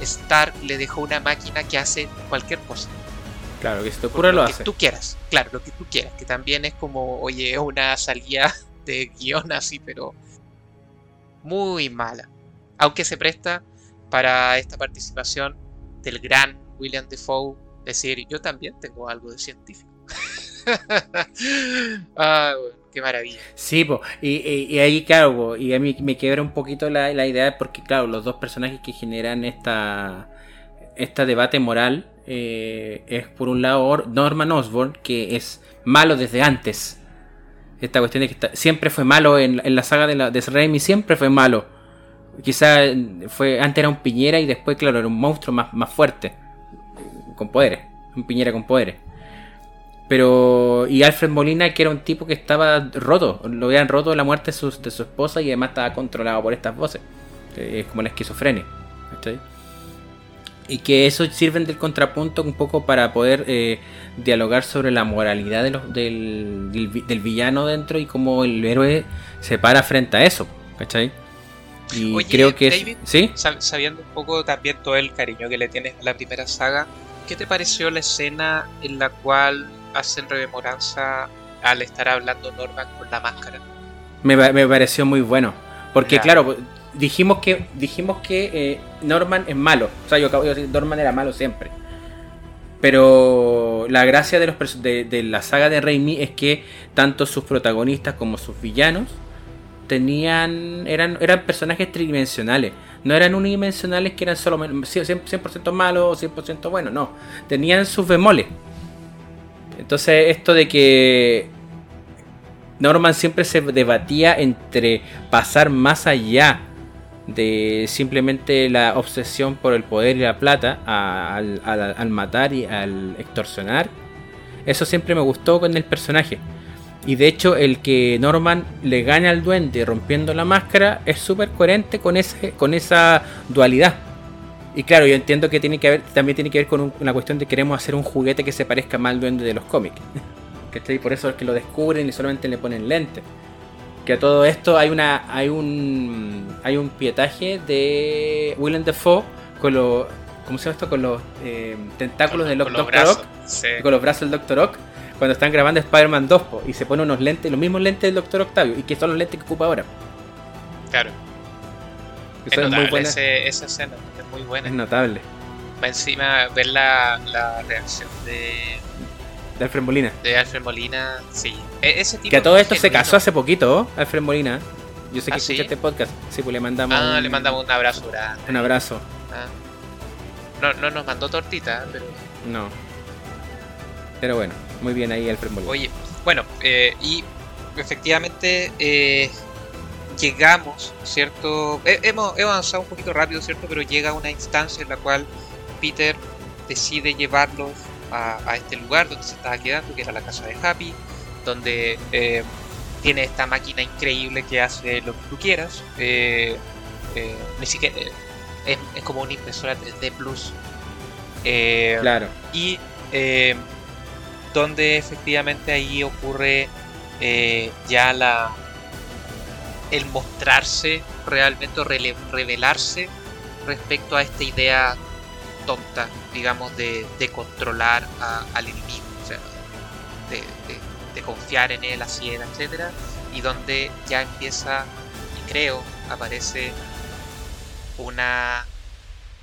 Stark le dejó una máquina que hace cualquier cosa. Claro, que si te ocurre lo, lo que tú quieras, claro, lo que tú quieras, que también es como, oye, una salida de guion así, pero muy mala. Aunque se presta para esta participación del gran William Defoe decir, yo también tengo algo de científico. ah, qué maravilla. Sí, y, ahí, claro, y a mí me quiebra un poquito la, idea, porque, claro, los dos personajes que generan esta, esta debate moral eh, es, por un lado, Norman Osborn, que es malo desde antes. Esta cuestión de que siempre fue malo en, la saga de, la, de Raimi, siempre fue malo. Quizá fue antes era un piñera y después, claro, era un monstruo más, más fuerte con poderes, un Piñera con poderes. Pero, y Alfred Molina, que era un tipo que estaba roto, lo habían roto la muerte de su, esposa y además estaba controlado por estas voces. Es como la esquizofrenia. Y que eso sirven del contrapunto un poco para poder eh, dialogar sobre la moralidad de los, del, del, villano dentro y cómo el héroe se para frente a eso. ¿Cachai? Y creo que ¿sí? sabiendo un poco también todo el cariño que le tienes a la primera saga, ¿qué te pareció la escena en la cual hacen rememoranza al estar hablando Norman con la máscara? Me, pareció muy bueno. Porque claro, dijimos que dijimos que eh, Norman es malo. O sea, yo acabo de decir Norman era malo siempre. Pero la gracia de, los de, la saga de Raimi es que tanto sus protagonistas como sus villanos tenían eran, eran personajes tridimensionales. No eran unidimensionales que eran solo 100%, malos o 100% buenos, no. Tenían sus bemoles. Entonces esto de que Norman siempre se debatía entre pasar más allá de simplemente la obsesión por el poder y la plata al, al matar y al extorsionar. Eso siempre me gustó con el personaje. Y de hecho, el que Norman le gane al duende rompiendo la máscara es súper coherente con, ese, con esa dualidad. Y claro, yo entiendo que tiene que ver, también tiene que ver con una cuestión de queremos hacer un juguete que se parezca más al duende de los cómics. Y por eso es que lo descubren y solamente le ponen lente. Que a todo esto hay una hay un hay un pietaje de Willem Dafoe con los ¿cómo se llama esto? Con los eh, tentáculos del Doctor Ock, con los brazos del Doctor Ock cuando están grabando Spider-Man 2 y se pone unos lentes, los mismos lentes del Doctor Octavio y que son los lentes que ocupa ahora. Claro. es, muy buena. esa escena es muy buena. Es notable. Va encima ver la, la reacción de. De Alfred Molina. De Alfred Molina, sí. E, ese tipo que a todo esto se casó hace poquito, Alfred Molina. Yo sé que ¿Ah, escucha este podcast. Sí, pues le mandamos. Ah, le mandamos un abrazo grande. Un abrazo. Ah. No, no nos mandó tortita, pero. No. Pero bueno. Muy bien ahí Alfred Molina. Oye, bueno, eh, y efectivamente eh, llegamos, ¿cierto? hemos, avanzado un poquito rápido, ¿cierto? Pero llega una instancia en la cual Peter decide llevarlos a, este lugar donde se estaba quedando, que era la casa de Happy, donde eh, tiene esta máquina increíble que hace lo que tú quieras. ni siquiera es, es, como una impresora 3D Plus. claro. Y donde efectivamente ahí ocurre eh, ya la el mostrarse realmente revelarse respecto a esta idea tonta, digamos, de, controlar al enemigo, o sea, de, confiar en él, así era, etcétera, y donde ya empieza, y creo, aparece una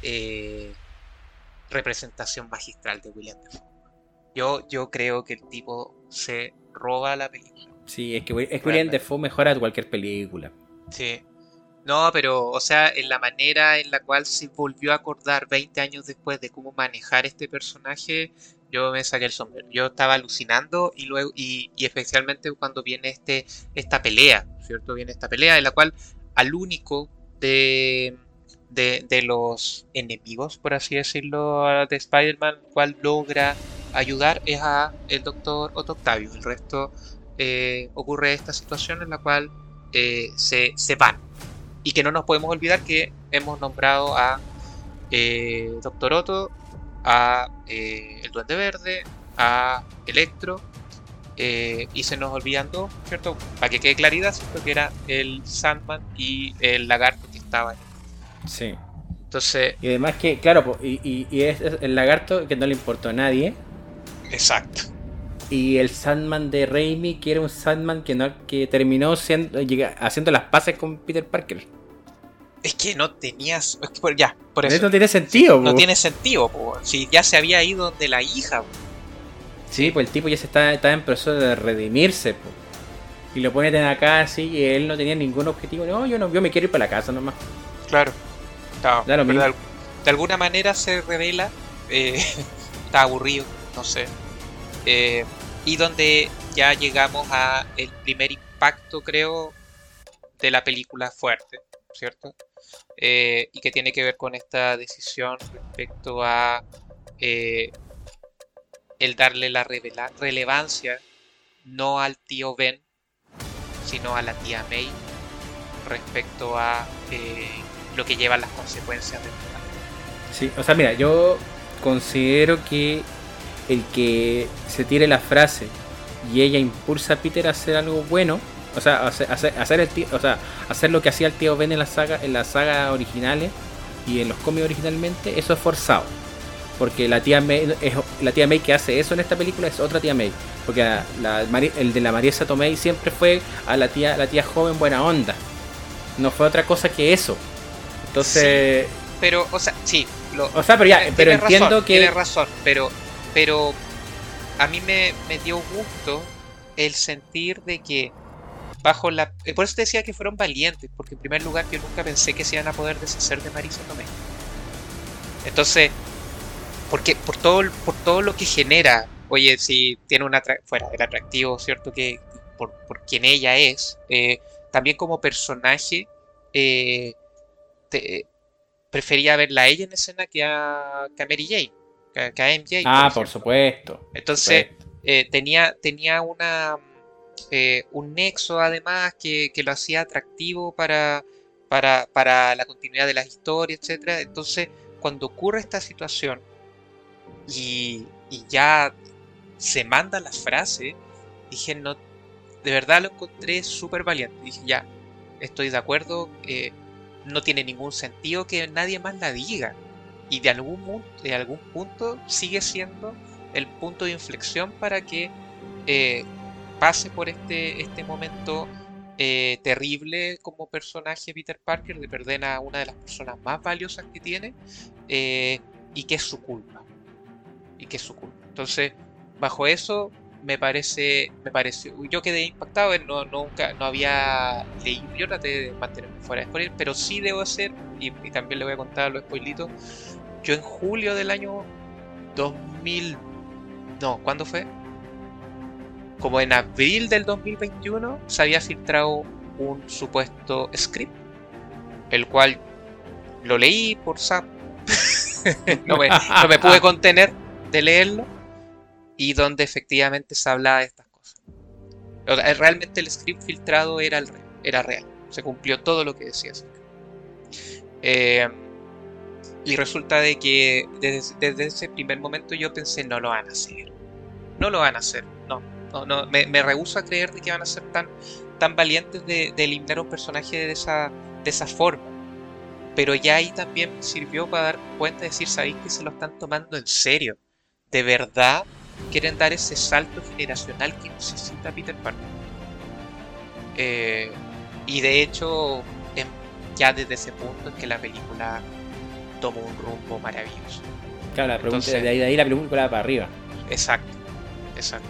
eh, representación magistral de William Defoe. Yo, yo creo que el tipo se roba la película. Sí, es que, es William Defoe mejora cualquier película. Sí. No, pero, o sea, en la manera en la cual se volvió a acordar 20 años después de cómo manejar este personaje, yo me saqué el sombrero. Yo estaba alucinando y luego, y, y especialmente cuando viene este, esta pelea, ¿cierto? Viene esta pelea en la cual al único de, de, los enemigos, por así decirlo, de Spider-Man, cual logra ayudar es a el doctor Otto Octavio. El resto eh, ocurre esta situación en la cual eh, se, se, van. Y que no nos podemos olvidar que hemos nombrado a eh, Doctor Otto, a el Duende Verde, a Electro, y se nos olvidan dos, ¿cierto? Para que quede claridad, ¿cierto? Que era el Sandman y el lagarto que estaba ahí. Sí. Entonces. Y además que, claro, y, y, es el lagarto que no le importó a nadie. Exacto. Y el Sandman de Raimi, que era un Sandman que, no, que terminó siendo, haciendo las paces con Peter Parker. Es que no tenías. ya, por eso. no tiene sentido, No tiene sentido, si ya se había ido de la hija. Sí, pues el tipo ya se está, en proceso de redimirse, Y lo ponen acá así y él no tenía ningún objetivo. No, yo no, yo me quiero ir para la casa nomás. Claro. de, alguna manera se revela. Eh, está aburrido, no sé. Eh, y donde ya llegamos a el primer impacto, creo, de la película fuerte, ¿cierto? Eh, y que tiene que ver con esta decisión respecto a eh, el darle la relevancia no al tío Ben, sino a la tía May respecto a lo que llevan las consecuencias de Sí, o sea, mira, yo considero que el que se tire la frase y ella impulsa a Peter a hacer algo bueno, o sea, hacer, hacer, el o sea, hacer lo que hacía el tío Ben en la saga, en la saga originales y en los cómics originalmente, eso es forzado. Porque la tía May, es, la tía May que hace eso en esta película es otra tía May. Porque el de la Mariesa Tomei siempre fue a la tía, la tía joven buena onda. No fue otra cosa que eso. Entonces. pero, o sea, sí. o sea, pero ya, pero entiendo que. Tiene razón, pero pero a mí me, dio gusto el sentir de que bajo la... Eh, por eso te decía que fueron valientes, porque en primer lugar yo nunca pensé que se iban a poder deshacer de Marisa Tomei. Entonces, porque por todo, por todo lo que genera, oye, si tiene una... fuera atractivo, ¿cierto? Que por, por quien ella es, eh, también como personaje, eh, prefería verla a ella en escena que a, que Jane que, MJ. Ah, por, supuesto. Entonces, eh, tenía, tenía una, eh, un nexo además que, lo hacía atractivo para, para, la continuidad de la historia, etc. Entonces, cuando ocurre esta situación y, ya se manda la frase, dije, no, de verdad lo encontré súper valiente. Dije, ya, estoy de acuerdo, eh, no tiene ningún sentido que nadie más la diga y de algún, de algún punto sigue siendo el punto de inflexión para que eh, pase por este, este momento eh, terrible como personaje Peter Parker de perder a una de las personas más valiosas que tiene eh, y que es su culpa. Y que es su culpa. Entonces bajo eso me parece me pareció yo quedé impactado no nunca no había leído yo traté de mantenerme fuera de spoiler pero sí debo hacer y, y también le voy a contar los spoilitos yo en julio del año 2000... No, ¿cuándo fue? Como en abril del 2021 se había filtrado un supuesto script, el cual lo leí por SAP. no, me, no me pude contener de leerlo y donde efectivamente se hablaba de estas cosas. Realmente el script filtrado era, el, era real, se cumplió todo lo que decía. Eh, y resulta de que desde, ese primer momento yo pensé, no lo van a hacer. no lo van a hacer. No, no, no me, me rehuso a creer de que van a ser tan, tan valientes de, eliminar un personaje de esa, de esa forma. Pero ya ahí también sirvió para dar cuenta de decir, sabéis que se lo están tomando en serio. De verdad quieren dar ese salto generacional que necesita Peter Parker. Eh, y de hecho, ya desde ese punto es que la película tomó un rumbo maravilloso. Claro, la pregunta de, ahí, de ahí la película para arriba. Exacto, exacto.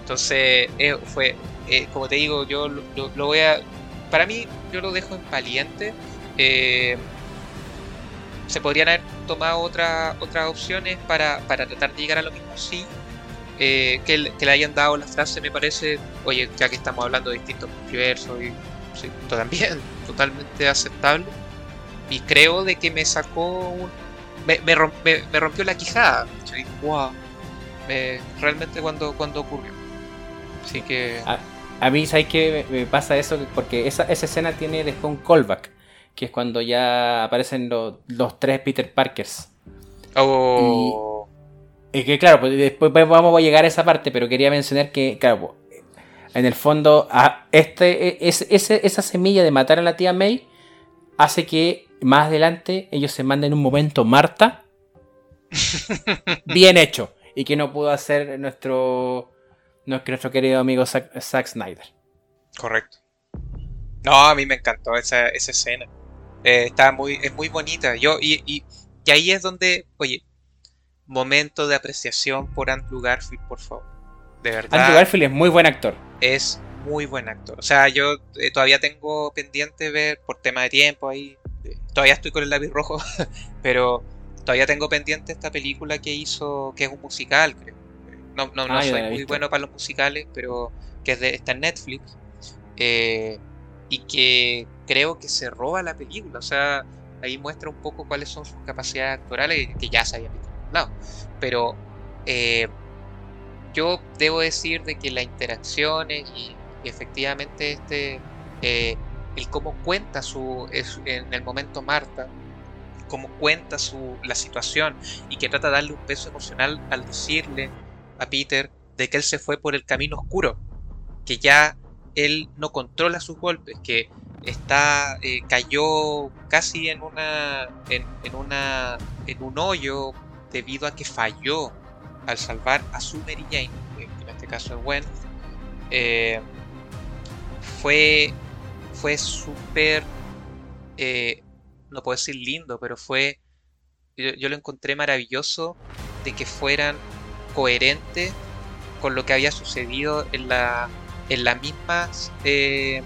Entonces, eh, fue, eh, como te digo, yo lo, lo, voy a. Para mí, yo lo dejo en valiente. Eh, se podrían haber tomado otra, otras opciones para, para tratar de llegar a lo mismo, sí. Eh, que, que, le hayan dado la frase me parece, oye, ya que estamos hablando de distintos universos, y, sí, también totalmente aceptable. Y creo de que me sacó un... Me, me, me rompió la quijada. Wow. realmente cuando, cuando ocurrió. Así que... A, a mí, ¿sabes qué me pasa eso? Porque esa, esa escena tiene después un callback que es cuando ya aparecen los, los tres Peter Parkers. Oh. Y, que claro, pues después vamos a llegar a esa parte, pero quería mencionar que, claro, en el fondo, a este, es, esa semilla de matar a la tía May hace que más adelante ellos se manden un momento Marta bien hecho y que no pudo hacer nuestro, nuestro querido amigo Zack, Zack Snyder. Correcto. No, a mí me encantó esa, esa escena. Eh, está muy, es muy bonita. Yo, y, y, y, ahí es donde, oye, momento de apreciación por Andrew Garfield, por favor. De verdad. Andrew Garfield es muy buen actor. Es muy buen actor. O sea, yo eh, todavía tengo pendiente ver, por tema de tiempo ahí, eh, todavía estoy con el lápiz rojo, pero todavía tengo pendiente esta película que hizo, que es un musical, creo. No, no, no ah, soy muy bueno para los musicales, pero que es de, está en Netflix. Eh, y que creo que se roba la película. O sea, ahí muestra un poco cuáles son sus capacidades actorales, que ya se habían visto en lado. Pero eh, yo debo decir de que las interacciones y, efectivamente este, eh, el cómo cuenta su, en el momento Marta, cómo cuenta su, la situación y que trata de darle un peso emocional al decirle a Peter de que él se fue por el camino oscuro, que ya él no controla sus golpes, que está eh, cayó casi en una en, una en un hoyo debido a que falló al salvar a su Mary Jane, en este caso es Gwen. Eh, fue fue súper eh, no puedo decir lindo, pero fue yo, lo encontré maravilloso de que fueran coherentes con lo que había sucedido en la en las mismas. Eh,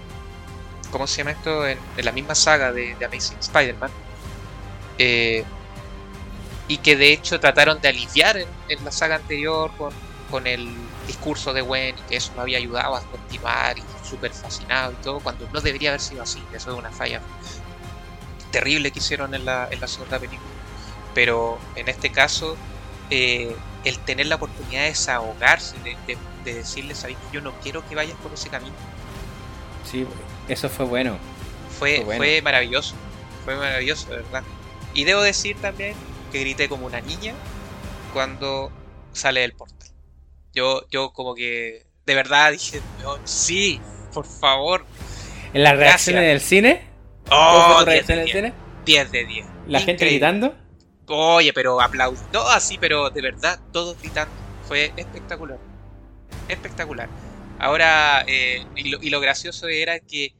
¿Cómo se llama esto? En, la misma saga de, Amazing Spider-Man. Eh, y que de hecho trataron de aliviar en, la saga anterior con, con, el discurso de Gwen y que eso no había ayudado a continuar y súper fascinado y todo, cuando no debería haber sido así. Eso es una falla terrible que hicieron en la, en la segunda película. Pero en este caso, eh, el tener la oportunidad de desahogarse, de, de de decirle, sabéis que yo no quiero que vayas por ese camino. Sí, eso fue bueno. Fue, fue, maravilloso, fue maravilloso, de verdad. Y debo decir también que grité como una niña cuando sale del portal. Yo, yo como que de verdad dije, sí, por favor. ¿En las reacciones del cine? Oh, 10 de 10. 10 de 10. ¿La gente gritando? Oye, pero aplausos. Todo así, pero de verdad, todos gritando. Fue espectacular espectacular. Ahora, eh, y, lo, gracioso era que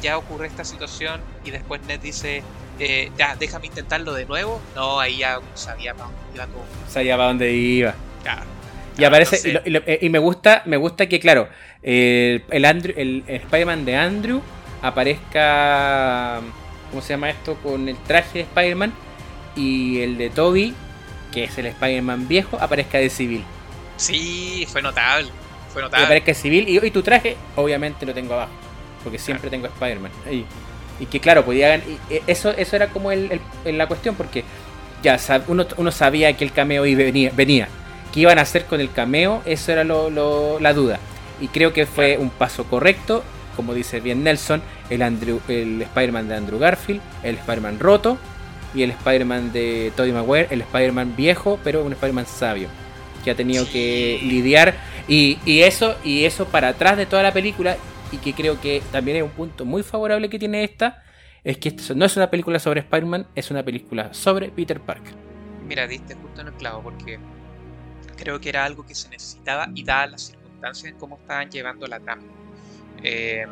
ya ocurre esta situación y después Ned dice, eh, ya, déjame intentarlo de nuevo. No, ahí ya sabía para dónde iba todo. Sabía para dónde iba. y aparece, eh, y, me gusta, me gusta que, claro, el, Andrew, el, Spider-Man de Andrew aparezca, ¿cómo se llama esto? Con el traje de Spider-Man y el de Toby, que es el Spider-Man viejo, aparezca de civil. Sí, fue notable. Fue notable. Me parece civil. Y, tu traje, obviamente lo tengo abajo. Porque siempre tengo Spider-Man. Y, y, que claro, podía y e, eso, eso era como el, la cuestión. Porque ya uno, uno, sabía que el cameo venía, venía. ¿Qué iban a hacer con el cameo? Eso era lo, la duda. Y creo que fue un paso correcto. Como dice bien Nelson, el, Andrew, el Spider-Man de Andrew Garfield, el Spider-Man roto y el Spider-Man de Tobey Maguire, el Spider-Man viejo, pero un Spider-Man sabio. que ha tenido que lidiar y, eso y eso para atrás de toda la película y que creo que también es un punto muy favorable que tiene esta es que esto no es una película sobre Spider-Man, es una película sobre Peter Parker. Mira, diste justo en el clavo porque creo que era algo que se necesitaba y dadas las circunstancias en cómo estaban llevando la trama. Eh,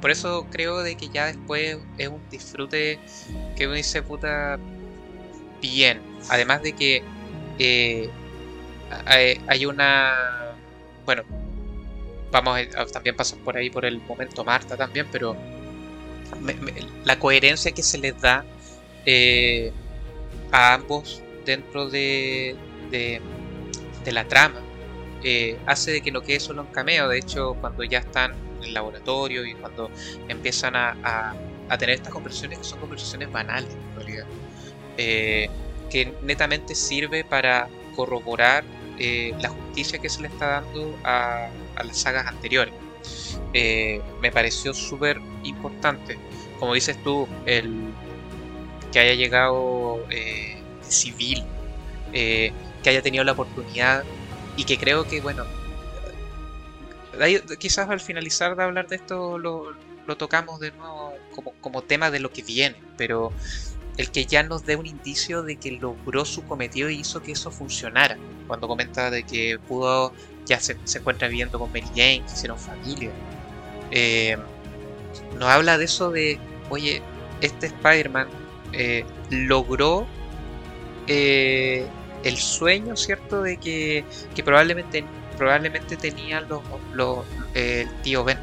por eso creo de que ya después es un disfrute que uno dice puta bien. Además de que eh, hay una bueno vamos a, también pasar por ahí por el momento Marta también, pero la coherencia que se les da eh, a ambos dentro de, de, la trama eh, hace de que no quede solo un cameo. De hecho, cuando ya están en el laboratorio y cuando empiezan a, a, tener estas conversaciones que son conversaciones banales en realidad, eh, que netamente sirve para corroborar la justicia que se le está dando a, las sagas anteriores. Eh, me pareció súper importante. Como dices tú, el que haya llegado eh, civil, eh, que haya tenido la oportunidad y que creo que, bueno, quizás al finalizar de hablar de esto lo, tocamos de nuevo como, como tema de lo que viene, pero el que ya nos dé un indicio de que logró su cometido y hizo que eso funcionara. Cuando comenta de que pudo, ya se, encuentra viviendo con Mary Jane, que hicieron familia. Eh, nos habla de eso de, oye, este Spider-Man eh, logró eh, el sueño, ¿cierto? De que, que probablemente, probablemente tenía los, los el tío Ben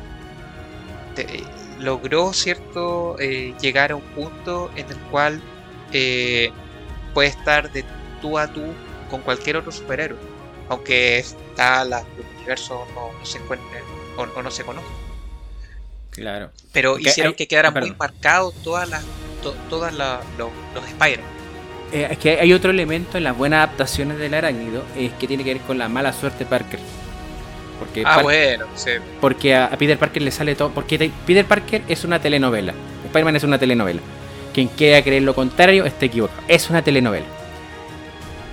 logró, ¿cierto?, eh, llegar a un punto en el cual eh, puede estar de tú a tú con cualquier otro superhéroe, aunque está la, los universos no, se encuentren o, no se conocen. Claro. Pero hicieron que quedaran muy marcados todas las todas los Spider. Eh, es que hay otro elemento en las buenas adaptaciones del arácnido, es que tiene que ver con la mala suerte Parker. Porque ah, bueno, sí. Porque a, Peter Parker le sale todo. Porque Peter Parker es una telenovela. Spider-Man es una telenovela. Quien quiera creer lo contrario está equivocado. Es una telenovela.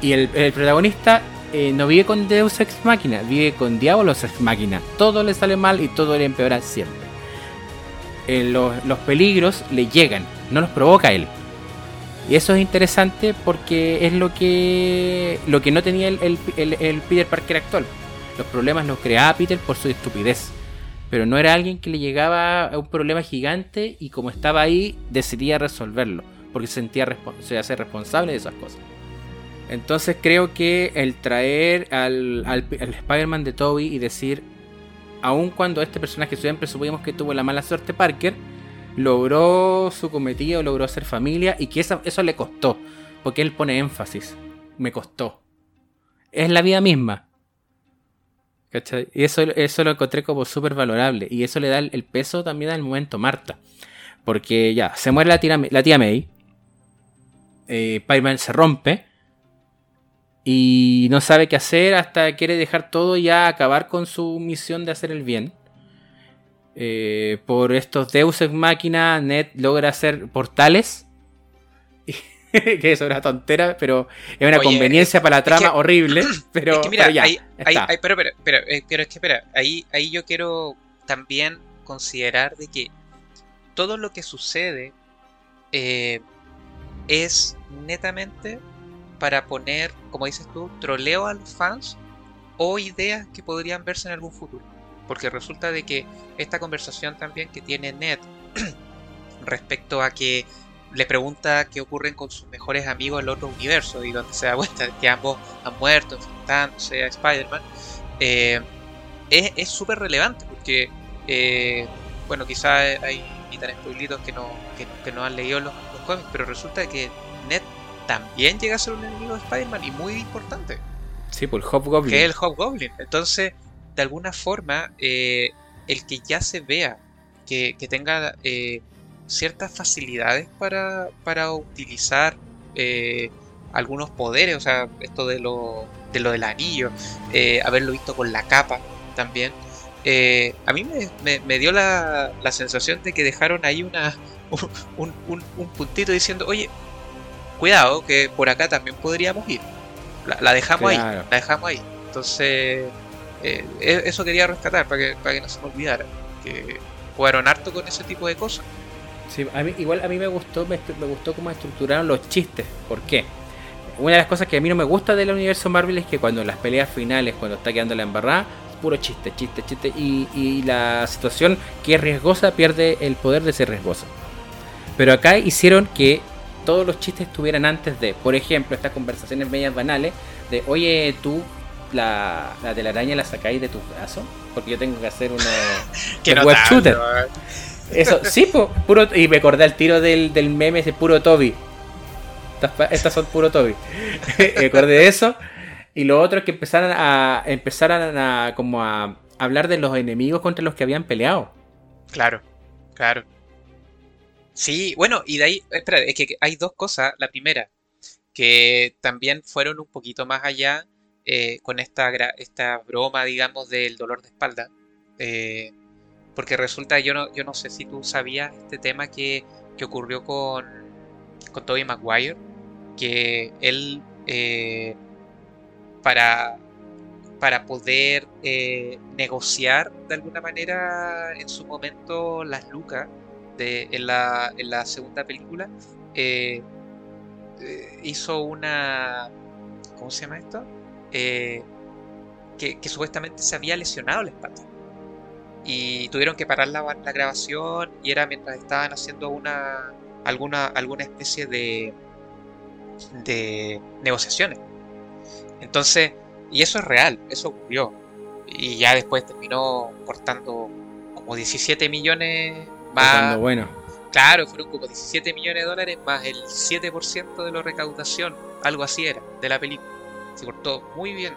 Y el, protagonista eh, no vive con Deus Ex Máquina, vive con Diablos Ex Máquina. Todo le sale mal y todo le empeora siempre. Eh, los, peligros le llegan, no los provoca él. Y eso es interesante porque es lo que, lo que no tenía el, el Peter Parker actual. Los problemas los creaba Peter por su estupidez. Pero no era alguien que le llegaba a un problema gigante y como estaba ahí decidía resolverlo. Porque se sentía se hace responsable de esas cosas. Entonces creo que el traer al, al, Spider-Man de Toby y decir, aun cuando este personaje siempre supimos que tuvo la mala suerte Parker, logró su cometido, logró hacer familia y que eso, eso le costó. Porque él pone énfasis. Me costó. Es la vida misma. Y eso, eso lo encontré como súper valorable. Y eso le da el, peso también al momento Marta. Porque ya, se muere la tía, la tía May. Eh, se rompe. Y no sabe qué hacer hasta quiere dejar todo y ya acabar con su misión de hacer el bien. Eh, por estos Deus Ex Ned logra hacer portales. que es una tontera, pero es una conveniencia para la trama horrible. Pero, mira, pero, pero, eh, pero, es que espera, ahí, ahí yo quiero también considerar de que todo lo que sucede eh, es netamente para poner, como dices tú, troleo a los fans o ideas que podrían verse en algún futuro. Porque resulta de que esta conversación también que tiene Ned respecto a que le pregunta qué ocurren con sus mejores amigos en el otro universo y donde se da cuenta de que ambos han muerto enfrentándose a Spider-Man, eh, es súper relevante porque, eh, bueno, quizás hay ni tan spoilitos que no, que, no han leído los, cómics, pero resulta que Ned también llega a ser un enemigo de Spider-Man y muy importante. Sí, por el Hobgoblin. Que es el Hobgoblin. Entonces, de alguna forma, eh, el que ya se vea que, que tenga ciertas facilidades para, para utilizar eh, algunos poderes, o sea, esto de lo, de lo del anillo, eh, haberlo visto con la capa también. Eh, a mí me, me, dio la, la, sensación de que dejaron ahí una, un, un, puntito diciendo, oye, cuidado, que por acá también podríamos ir. La, dejamos ahí, la dejamos ahí. Entonces, eh, e, eso quería rescatar para que, para que no se me olvidara. Que jugaron harto con ese tipo de cosas. Sí, a mí, igual a mí me gustó, me, gustó cómo estructuraron los chistes. ¿Por qué? Una de las cosas que a mí no me gusta del universo Marvel es que cuando en las peleas finales, cuando está quedando la embarrada, puro chiste, chiste, chiste. Y, y la situación que es riesgosa pierde el poder de ser riesgosa. Pero acá hicieron que todos los chistes estuvieran antes de, por ejemplo, estas conversaciones medias banales de, oye, tú la, la telaraña la sacáis de tu brazo, porque yo tengo que hacer una web shooter. Eso, sí, puro, y me acordé al tiro del, del meme ese puro Toby. Estas, son puro Toby. me acordé de eso. Y lo otro es que empezaran a empezaran a como a hablar de los enemigos contra los que habían peleado. Claro, claro. Sí, bueno, y de ahí, espera, es que hay dos cosas. La primera, que también fueron un poquito más allá eh, con esta, esta broma, digamos, del dolor de espalda. Eh, porque resulta, yo no, yo no sé si tú sabías este tema que, ocurrió con, con Tobey Maguire, que él, eh, para, poder negociar de alguna manera en su momento las lucas, en, la, segunda película, eh, eh, hizo una... ¿Cómo se llama esto? Eh, que, supuestamente se había lesionado la espalda. Y tuvieron que parar la, la, grabación y era mientras estaban haciendo una alguna, alguna especie de, de negociaciones. Entonces, y eso es real, eso ocurrió. Y ya después terminó cortando como 17 millones más, bueno. Claro, fueron como 17 millones de dólares más el 7% de la recaudación, algo así era, de la película. Se cortó muy bien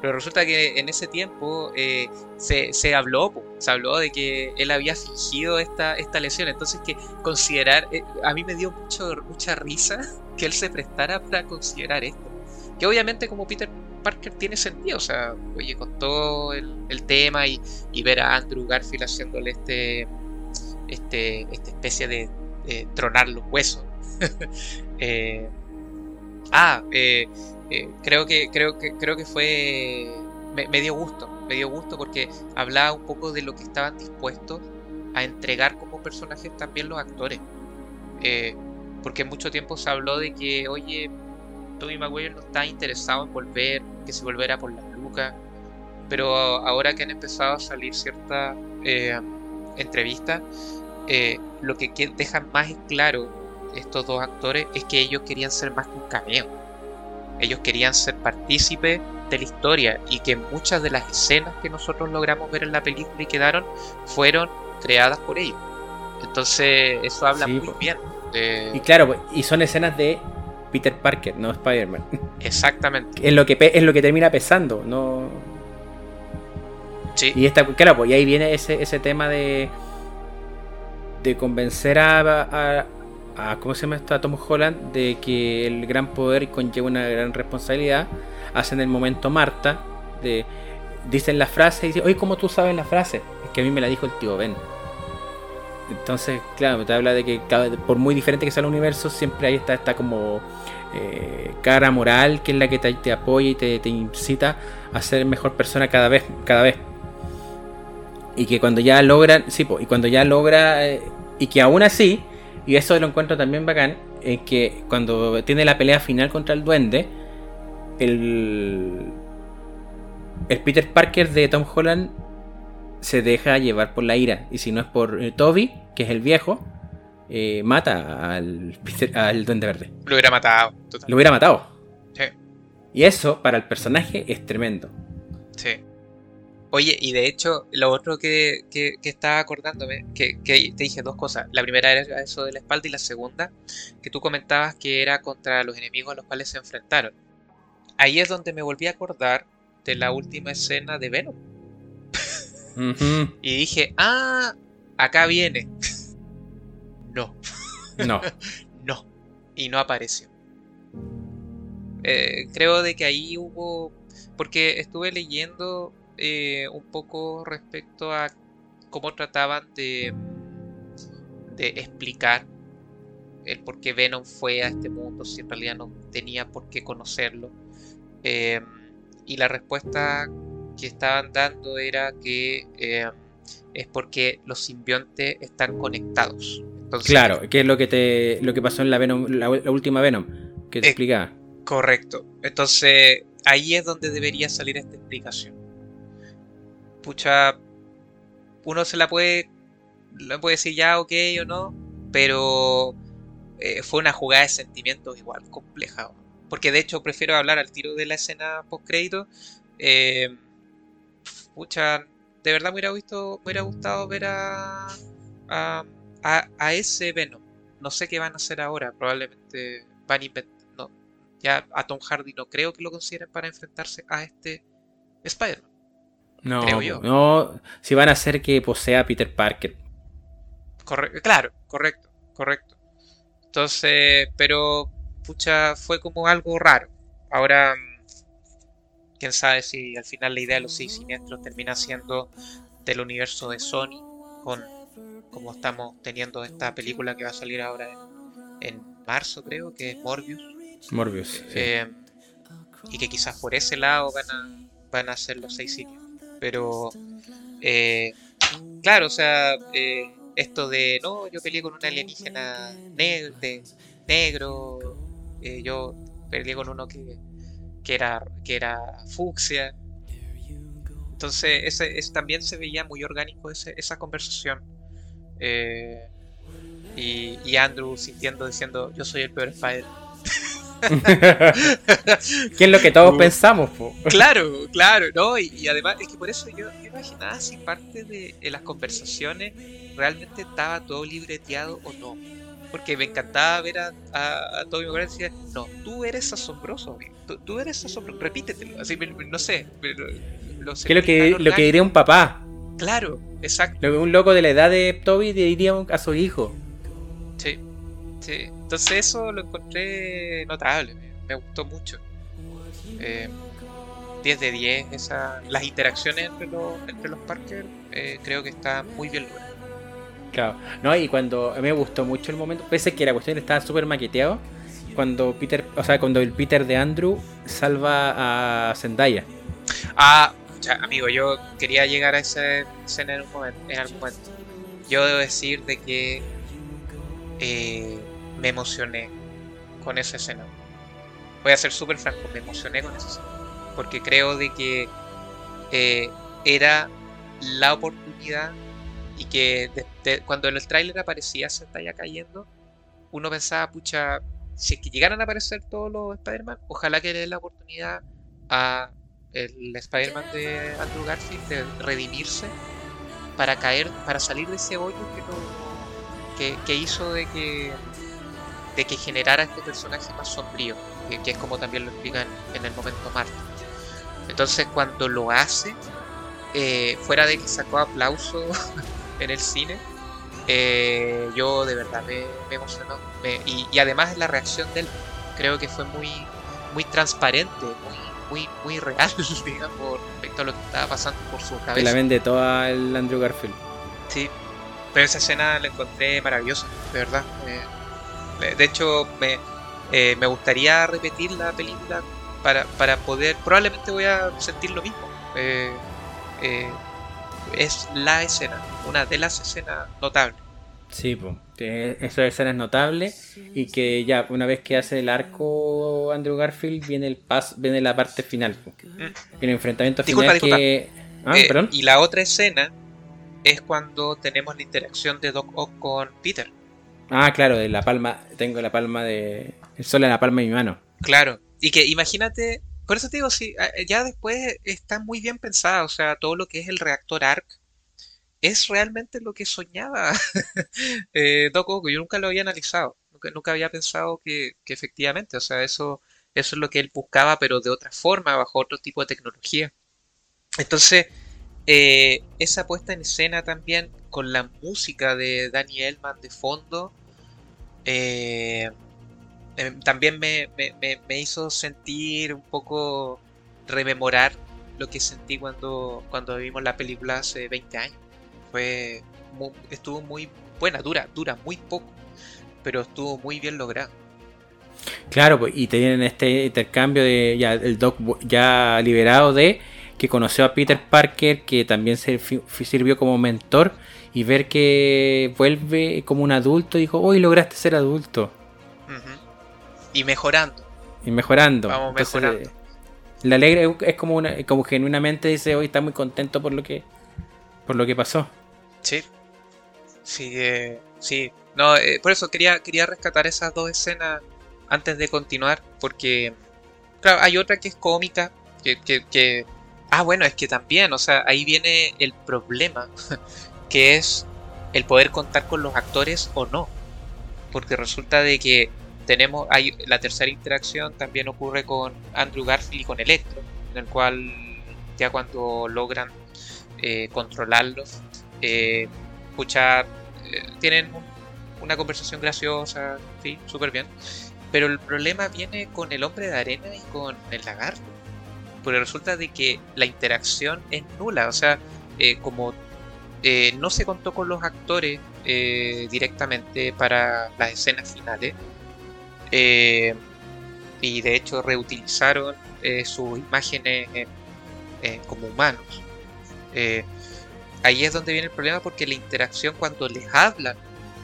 Pero resulta que en ese tiempo eh, se, se, habló, se habló de que él había fingido esta, esta lesión. Entonces que considerar, eh, a mí me dio mucho, mucha risa que él se prestara para considerar esto. Que obviamente como Peter Parker tiene sentido, o sea, oye, con todo el, el tema y, y ver a Andrew Garfield haciéndole este este, esta especie de tronar los huesos. Eh, ah, eh, eh, creo que creo que creo que fue me, dio gusto, me dio gusto porque hablaba un poco de lo que estaban dispuestos a entregar como personajes también los actores. porque mucho tiempo se habló de que, oye, Tobey Maguire no está interesado en volver, que se volviera por las lucas. Pero ahora que han empezado a salir ciertas entrevistas, eh, lo que dejan más claro estos dos actores es que ellos querían ser más que un cameo. Ellos querían ser partícipes de la historia y que muchas de las escenas que nosotros logramos ver en la película y quedaron fueron creadas por ellos. Entonces eso habla muy bien. Y claro, y son escenas de Peter Parker, no Spider-Man. Exactamente. Es lo que es lo que termina pesando, no. Sí. Y esta, claro, pues y ahí viene ese, ese tema de de convencer a, a, ¿cómo se llama esto? a Tom Holland de que el gran poder conlleva una gran responsabilidad. Hacen el momento Marta, de, dicen la frase y dicen, oye, ¿cómo tú sabes la frase? Es que a mí me la dijo el tío Ben. Entonces, claro, te habla de que por muy diferente que sea el universo, siempre ahí está, está como eh, cara moral, que es la que te, apoya y te, incita a ser mejor persona cada vez, cada vez. Y que cuando ya logran, sí, y cuando ya logra eh, y que aún así, y eso lo encuentro también bacán, es que cuando tiene la pelea final contra el duende, el, el Peter Parker de Tom Holland se deja llevar por la ira. Y si no es por eh, Toby, que es el viejo, eh, mata al, al Duende Verde. Lo hubiera matado. Lo hubiera matado. Sí. Y eso para el personaje es tremendo. Sí. Oye, y de hecho, lo otro que, que, estaba acordándome, que, te dije dos cosas. La primera era eso de la espalda y la segunda, que tú comentabas que era contra los enemigos a los cuales se enfrentaron. Ahí es donde me volví a acordar de la última escena de Venom. y dije, ah, acá viene. no. No. no. Y no apareció. Eh, creo de que ahí hubo... Porque estuve leyendo eh, un poco respecto a cómo trataban de, de explicar el por qué Venom fue a este mundo, si en realidad no tenía por qué conocerlo. Eh, y la respuesta que estaban dando era que eh, es porque los simbiontes están conectados. claro, que es lo que te lo que pasó en la Venom, la, última Venom, que te explicaba. Correcto. Entonces, ahí es donde debería salir esta explicación. Pucha, uno se la puede, le puede decir ya ok o no, pero eh, fue una jugada de sentimientos igual compleja. Porque de hecho prefiero hablar al tiro de la escena post crédito. Eh, pucha, de verdad me hubiera, visto, me hubiera gustado ver a, a, a, ese Venom. No sé qué van a hacer ahora. Probablemente van a inventar. No, ya a Tom Hardy no creo que lo consideren para enfrentarse a este Spider-Man. No, no, si van a hacer que posea a Peter Parker. claro, correcto, correcto. Entonces, pero, pucha, fue como algo raro. Ahora, quién sabe si al final la idea de los seis siniestros termina siendo del universo de Sony, con como estamos teniendo esta película que va a salir ahora en, marzo, creo, que es Morbius. Morbius. Eh, y que quizás por ese lado van a, van a ser los seis siniestros. Pero, eh, claro, o sea, eh, esto de, no, yo peleé con un alienígena negro, eh, yo peleé con uno que, que, era, que era fucsia. Entonces, ese, también se veía muy orgánico esa conversación. y, y, Andrew sintiendo, diciendo, yo soy el peor Spider. que es lo que todos pensamos. Claro, claro, ¿no? Y, además es que por eso yo, me imaginaba si parte de, las conversaciones realmente estaba todo libreteado o no. Porque me encantaba ver a, a, a Toby Maguire y decir, no, tú eres asombroso, Tú, eres asombroso, repítetelo. Así, no sé. Pero, lo que es lo que, lo que diría un papá. Claro, exacto. Lo que un loco de la edad de Toby diría a su hijo. Sí, Entonces eso lo encontré notable, me, gustó mucho. 10 eh, de 10, esa, las interacciones entre los, entre los Parker eh, creo que está muy bien logradas. Claro, no, y cuando a me gustó mucho el momento, pese que la cuestión estaba súper maqueteado, cuando Peter, o sea, cuando el Peter de Andrew salva a Zendaya. Ah, amigo, yo quería llegar a esa escena en, un momento, en algún momento. Yo debo decir de que eh, me emocioné con esa escena. Voy a ser súper franco, me emocioné con esa escena. Porque creo de que eh, era la oportunidad y que cuando en el tráiler aparecía ya cayendo, uno pensaba, pucha, si es que llegaran a aparecer todos los Spider-Man, ojalá que le dé la oportunidad a el Spider-Man de Andrew Garfield de redimirse para caer, para salir de ese hoyo que, que hizo de que de que generara este personaje más sombrío, que, es como también lo explican en el momento Marte. Entonces cuando lo hace, eh, fuera de que sacó aplauso en el cine, eh, yo de verdad me, emocionó. y, además la reacción de él creo que fue muy, muy transparente, muy, muy, muy real, digamos, respecto a lo que estaba pasando por su cabeza. la vende toda el Andrew Garfield. Sí, pero esa escena la encontré maravillosa, de verdad. De hecho, eh, me, gustaría repetir la película para, para, poder. Probablemente voy a sentir lo mismo. Eh, eh, es la escena, una de las escenas notables. Sí, pues, esa escena es notable y que ya una vez que hace el arco Andrew Garfield viene el pas, viene la parte final, mm. el enfrentamiento final que ah, y la otra escena es cuando tenemos la interacción de Doc Ock con Peter. Ah, claro, de la palma, tengo la palma de. El sol en la palma de mi mano. Claro, y que imagínate, por eso te digo, sí, ya después está muy bien pensada, o sea, todo lo que es el reactor ARC es realmente lo que soñaba eh, Doc yo nunca lo había analizado, nunca, había pensado que, efectivamente, o sea, eso, eso es lo que él buscaba, pero de otra forma, bajo otro tipo de tecnología. Entonces, eh, esa puesta en escena también con la música de Danny Elman de fondo eh, em, también me, hizo sentir un poco rememorar lo que sentí cuando, cuando vimos la película hace 20 años. Fue estuvo muy buena, dura, dura muy poco. pero estuvo muy bien logrado. Claro, pues, y tienen este intercambio de ya el Doc ya liberado de que conoció a Peter Parker, que también se sirvió como mentor, y ver que vuelve como un adulto, dijo, hoy lograste ser adulto. Y mejorando. Y mejorando. Vamos mejorando. La alegre es como una, como genuinamente dice, hoy está muy contento por lo que, por lo que pasó. Sí. Sí, eh, sí. No, eh, por eso quería, quería rescatar esas dos escenas antes de continuar, porque, claro, hay otra que es cómica, que, que, Ah, bueno, es que también, o sea, ahí viene el problema, que es el poder contar con los actores o no. Porque resulta de que tenemos, hay la tercera interacción también ocurre con Andrew Garfield y con Electro, en el cual ya cuando logran eh, controlarlo, eh, escuchar, eh, tienen una conversación graciosa, sí, súper bien. Pero el problema viene con el hombre de arena y con el lagarto. Porque resulta de que la interacción es nula. O sea, eh, como eh, no se contó con los actores eh, directamente para las escenas finales. y de hecho reutilizaron sus imágenes como humanos. ahí es donde viene el problema porque la interacción cuando les hablan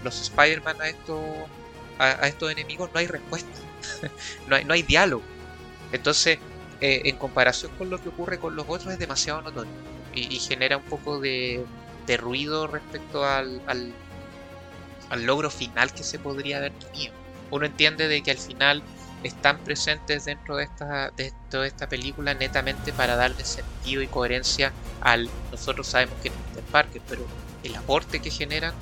los Spider-Man a estos a, estos enemigos no hay respuesta, no, hay, no hay diálogo. Entonces, eh, en comparación con lo que ocurre con los otros, es demasiado notorio y, genera un poco de, ruido respecto al, al, logro final que se podría haber tenido. Uno entiende de que al final están presentes dentro de esta, de toda esta película netamente para darle sentido y coherencia al nosotros sabemos que es Peter Parker, pero el aporte que generan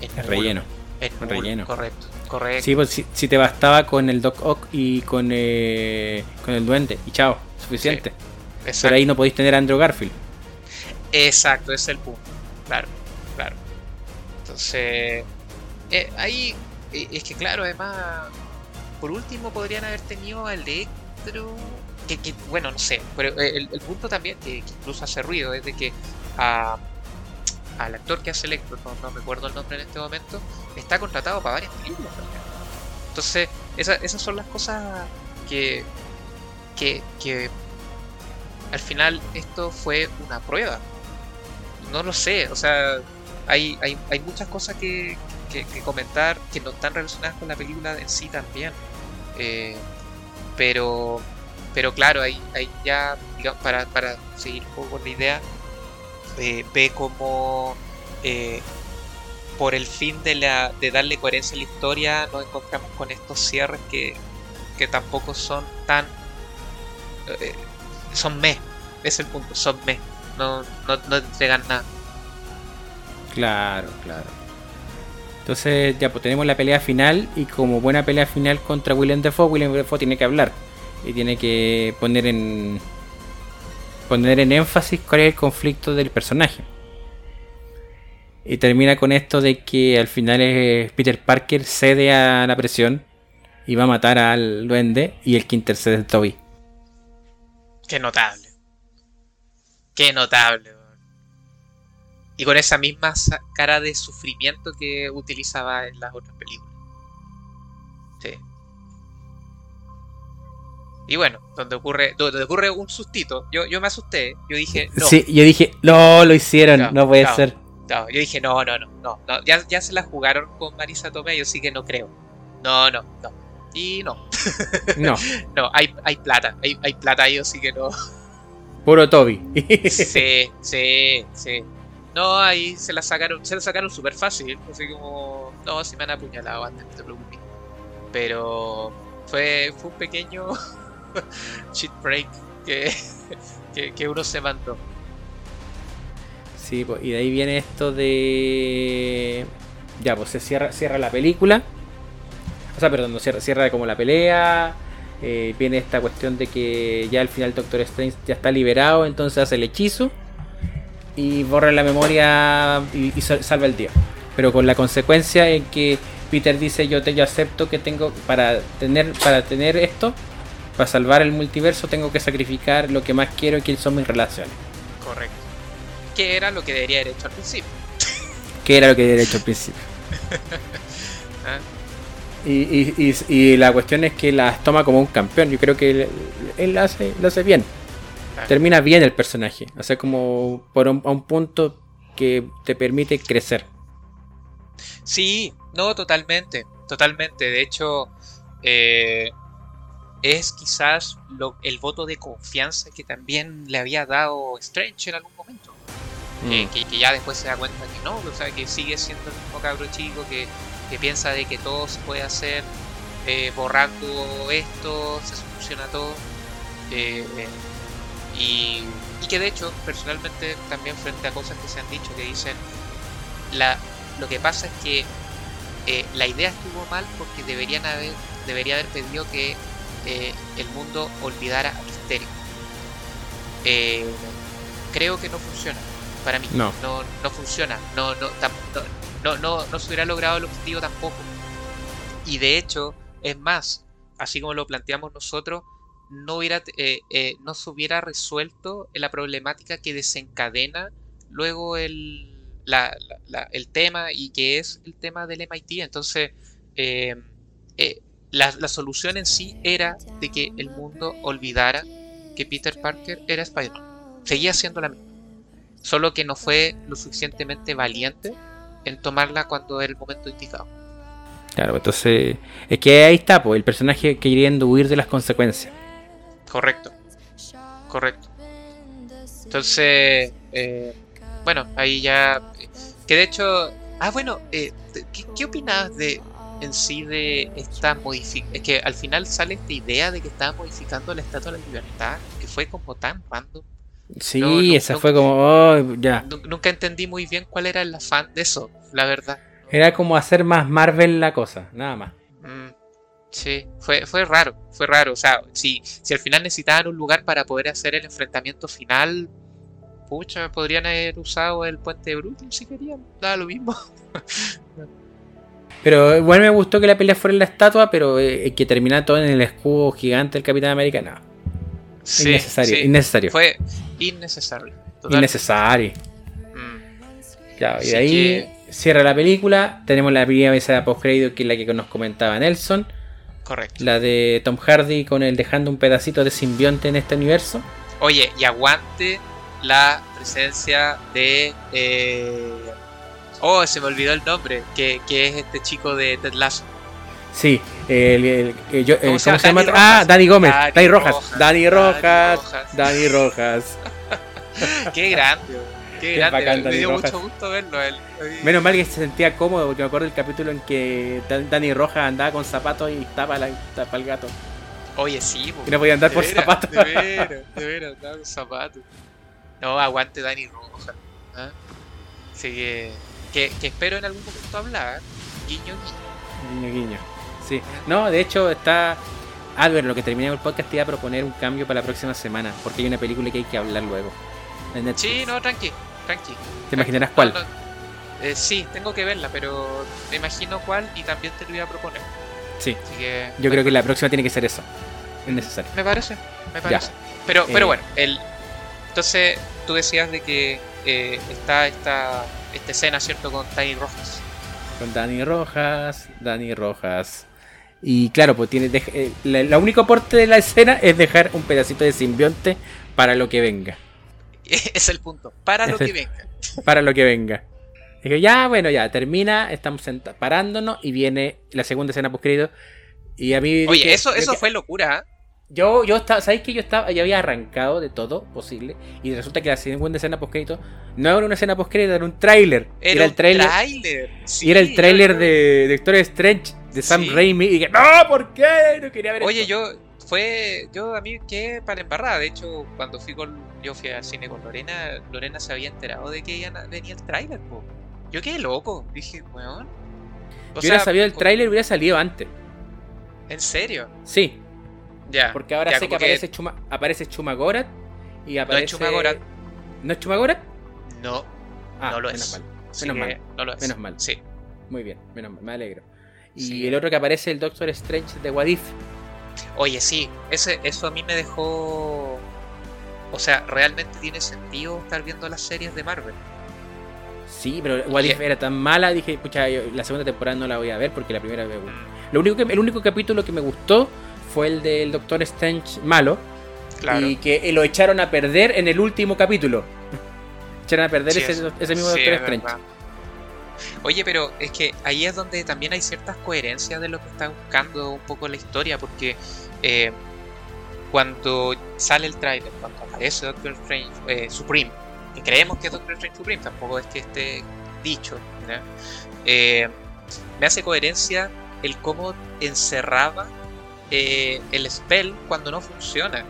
es, relleno. Es relleno. Correcto. Correcto. Sí, pues si, te bastaba con el Doc Ock y con, eh, con el duende, y chao, suficiente. Pero ahí no podéis tener a Andrew Garfield. Exacto, ese es el punto. Claro, claro. Entonces, eh, ahí eh, es que, claro, además, por último podrían haber tenido al Electro. Que, que, bueno, no sé, pero el, punto también que, incluso hace ruido es de que a al actor que hace Electro, no, recuerdo el nombre en este momento, está contratado para varias películas Entonces, esas son las cosas que, que, al final esto fue una prueba. No lo sé, o sea, hay, hay, hay muchas cosas que, que, comentar que no están relacionadas con la película en sí también. Eh, pero, pero claro, hay, hay ya, digamos, para, para seguir un poco con la idea, eh, ve como eh, por el fin de, la, de darle coherencia a la historia nos encontramos con estos cierres que, que tampoco son tan... Eh, son me, es el punto, son me, no, no, no entregan nada. Claro, claro. Entonces ya pues tenemos la pelea final y como buena pelea final contra William Defoe, William Defoe tiene que hablar y tiene que poner en poner en énfasis cuál es el conflicto del personaje. Y termina con esto de que al final es Peter Parker cede a la presión y va a matar al duende y el que intercede es Toby. Qué notable. Qué notable. Y con esa misma cara de sufrimiento que utilizaba en las otras películas. Sí. Y bueno, donde ocurre, donde ocurre un sustito, yo, yo me asusté, yo dije, no. Sí, yo dije, no, lo hicieron, no, puede ser. yo dije, no, no, no, no, ya, ya, se la jugaron con Marisa Tomei, yo sí que no creo. No, no, no. Y no. No. no, hay, hay plata, hay, hay plata, yo sí que no. Puro Toby. sí, sí, sí. No, ahí se la sacaron, se la sacaron súper fácil. Así como, no, si me han apuñalado antes, no te preocupes. Pero fue, fue un pequeño cheat break que, que, uno se mandó. Sí, pues, y de ahí viene esto de. Ya, pues se cierra, cierra la película. O sea, perdón, cierra, cierra como la pelea. Eh, viene esta cuestión de que ya al final Doctor Strange ya está liberado, entonces hace el hechizo y borra la memoria y, salva el día. Pero con la consecuencia en que Peter dice yo te yo acepto que tengo para tener para tener esto para salvar el multiverso tengo que sacrificar lo que más quiero que son mis relaciones. Correcto. ¿Qué era lo que debería haber hecho al principio? ¿Qué era lo que debería haber hecho al principio? ¿Ah? Y, la cuestión es que las toma como un campeón. Yo creo que él, lo, hace, lo hace bien. Termina bien el personaje. O sea, como por un, a un punto que te permite crecer. Sí, no, totalmente. Totalmente. De hecho, eh, es quizás el voto de confianza que también le había dado Strange en algún momento. Mm. que, ya después se da cuenta que no, o sea, que sigue siendo el mismo cabro chico, que, piensa de que todo se puede hacer eh, borrando esto, se soluciona todo. Eh, y, que de hecho, personalmente, también frente a cosas que se han dicho, que dicen, la, lo que pasa es que eh, la idea estuvo mal porque deberían haber, debería haber pedido que el mundo olvidara a Misterio. creo que no funciona para mí. No, no, funciona. No, no, no, no, no, se hubiera logrado el objetivo tampoco. Y de hecho, es más, así como lo planteamos nosotros, no, hubiera, eh, eh, no se hubiera resuelto la problemática que desencadena luego el, la, el tema y que es el tema del MIT. Entonces, eh, la, la, solución en sí era de que el mundo olvidara que Peter Parker era Spider-Man. Seguía siendo la misma solo que no fue lo suficientemente valiente en tomarla cuando era el momento indicado. Claro, entonces es que ahí está, pues, el personaje queriendo huir de las consecuencias. Correcto, correcto. Entonces, eh, bueno, ahí ya... Que de hecho... Ah, bueno, eh, ¿qué, ¿qué opinas de en sí de esta modificación? Es que al final sale esta idea de que estaba modificando la Estatua de la Libertad, que fue como tan random. Sí, esa fue como, oh, ya. Nunca entendí muy bien cuál era el afán de eso, la verdad. Era como hacer más Marvel la cosa, nada más. Mm, sí, fue, fue raro, fue raro. O sea, si, si al final necesitaban un lugar para poder hacer el enfrentamiento final, pucha, podrían haber usado el puente de Brooklyn si querían, daba lo mismo. pero igual me gustó que la pelea fuera en la estatua, pero eh, que terminara todo en el escudo gigante del Capitán América, no innecesario, innecesario. Fue innecesario. Innecesario. Mm. y de ahí cierra la película. Tenemos la primera de post que es la que nos comentaba Nelson. Correcto. La de Tom Hardy con el dejando un pedacito de simbionte en este universo. Oye, y aguante la presencia de. Eh, oh, se me olvidó el nombre. Que, que es este chico de Ted Lasso. Sí, el, ¿Cómo, se llama? Ah, Dani Gómez, Dani, Rojas. Dani Rojas, Dani Rojas. Qué grande, qué, grande. me dio mucho gusto verlo. Menos mal que se sentía cómodo, porque me acuerdo del capítulo en que Dani Rojas andaba con zapatos y tapa, la, tapa el gato. Oye, sí, Y no podía andar por zapatos. De veras, de veras, andaba con zapatos. No, aguante Dani Rojas. ¿ah? Así que, que, que, espero en algún momento hablar. Guiño, guiño. Guiño, guiño. Sí, no, de hecho está. Ver, lo que terminé el podcast te iba a proponer un cambio para la próxima semana, porque hay una película que hay que hablar luego. Sí, no, tranqui, tranqui. ¿Te imaginarás cuál? Eh, sí, tengo que verla, pero me imagino cuál y también te lo voy a proponer. Sí. Yo creo que la próxima tiene que ser eso. Es necesario. Me parece, me parece. Pero, pero eh, bueno, el, entonces tú decías de que eh, está esta, esta escena, ¿cierto? Con Tiny Rojas. Con Dani Rojas, Dani Rojas. Y claro, pues tiene eh, la, único aporte de la escena es dejar un pedacito de simbionte para lo que venga. Es el punto, para lo que venga. Para lo que venga. Dije, ya, bueno, ya, termina, estamos parándonos y viene la segunda escena post Y a mí. Oye, eso, eso fue locura. ¿eh? Yo, yo estaba, ¿sabéis que yo estaba, ya había arrancado de todo posible? Y resulta que la segunda escena post no era una escena post era un tráiler. Era, el tráiler. y era el tráiler de, de Doctor Strange de Sam Raimi. Y dije, no, ¿por qué? No quería ver Oye, yo, fue, yo a mí que para embarrada. De hecho, cuando fui con, yo fui al cine con Lorena, Lorena se había enterado de que venía el tráiler, Yo quedé loco. Dije, weón. Si hubiera sabido el tráiler, hubiera salido antes. ¿En serio? Sí. Ya. Porque ahora sé que aparece, Chuma, aparece Chumagorat y aparece. ¿No es Chumagorat? ¿No es Chumagorat? No. Ah, no lo menos es. Mal. Menos mal. No lo es. Menos mal. Sí. Muy bien, menos mal, me alegro. Y el otro que aparece, el Doctor Strange de Wadif. Oye, sí, ese, eso a mí me dejó. O sea, realmente tiene sentido estar viendo las series de Marvel. Sí, pero Wadif era tan mala, dije, pucha, la segunda temporada no la voy a ver porque la primera me, Lo único que, el único capítulo que me gustó fue el del Doctor Strange malo. Y que lo echaron a perder en el último capítulo. echaron a perder ese, mismo Doctor Strange. Oye, pero es que ahí es donde también hay ciertas coherencias de lo que está buscando un poco la historia, porque eh, cuando sale el trailer, cuando aparece Doctor Strange eh, Supreme, que creemos que es Doctor Strange Supreme, tampoco es que esté dicho, eh, me hace coherencia el cómo encerraba el spell cuando no funciona.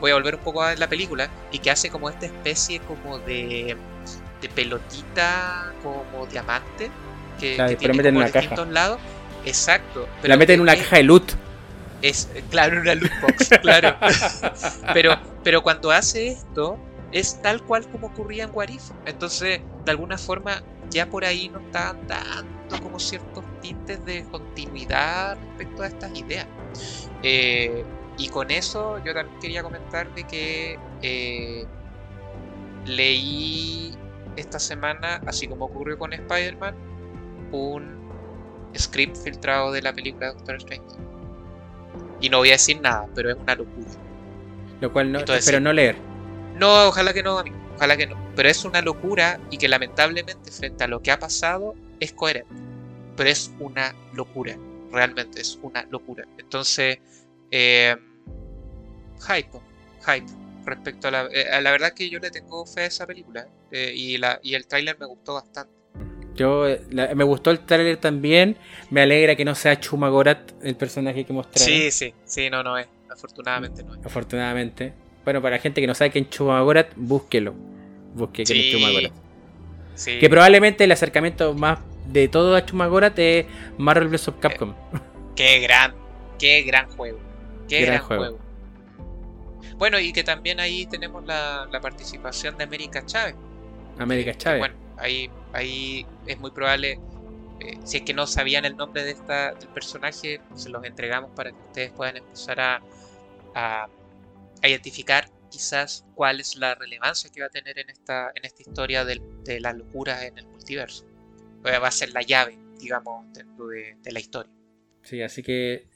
voy a volver un poco a la película y que hace como esta especie como de de pelotita como diamante que, claro, que tiene como en distintos lados. Exacto. la meten en una caja de loot. Es, claro, una loot box, claro. pero, pero cuando hace esto, es tal cual como ocurría en Warif. Entonces, de alguna forma, ya por ahí nos estaban dando como ciertos tintes de continuidad respecto a estas ideas. Eh, y con eso yo también quería comentar de que eh, leí esta semana, así como ocurrió con Spider-Man, un script filtrado de la película Doctor Strange. Y no voy a decir nada, pero es una locura. Lo cual no, pero no leer. No, ojalá que no, amigo. Ojalá que no. Pero es una locura y que lamentablemente frente a lo que ha pasado es coherente. Pero es una locura. Realmente es una locura. Entonces, eh, hype, hype respecto a la, eh, la verdad que yo le tengo fe a esa película eh, y, la, y el tráiler me gustó bastante. Yo eh, me gustó el tráiler también. Me alegra que no sea Chuma Gorat el personaje que mostraron. Sí, sí, sí, no, no es. Afortunadamente no es. Afortunadamente. Bueno, para la gente que no sabe quién es Chuma Gorat, búsquelo. Busque quién es Chuma Gorat. Que probablemente el acercamiento más de todo a Chuma Gorat es Marvel vs. Capcom. qué gran, qué gran juego. Qué gran, juego. Bueno, y que también ahí tenemos la, participación de América Chávez. América Chávez. Bueno, ahí, ahí es muy probable, eh, si es que no sabían el nombre de esta, del personaje, se los entregamos para que ustedes puedan empezar a, a, identificar quizás cuál es la relevancia que va a tener en esta, en esta historia de, de las locuras en el multiverso. Va a ser la llave, digamos, dentro de, la historia. Sí, así que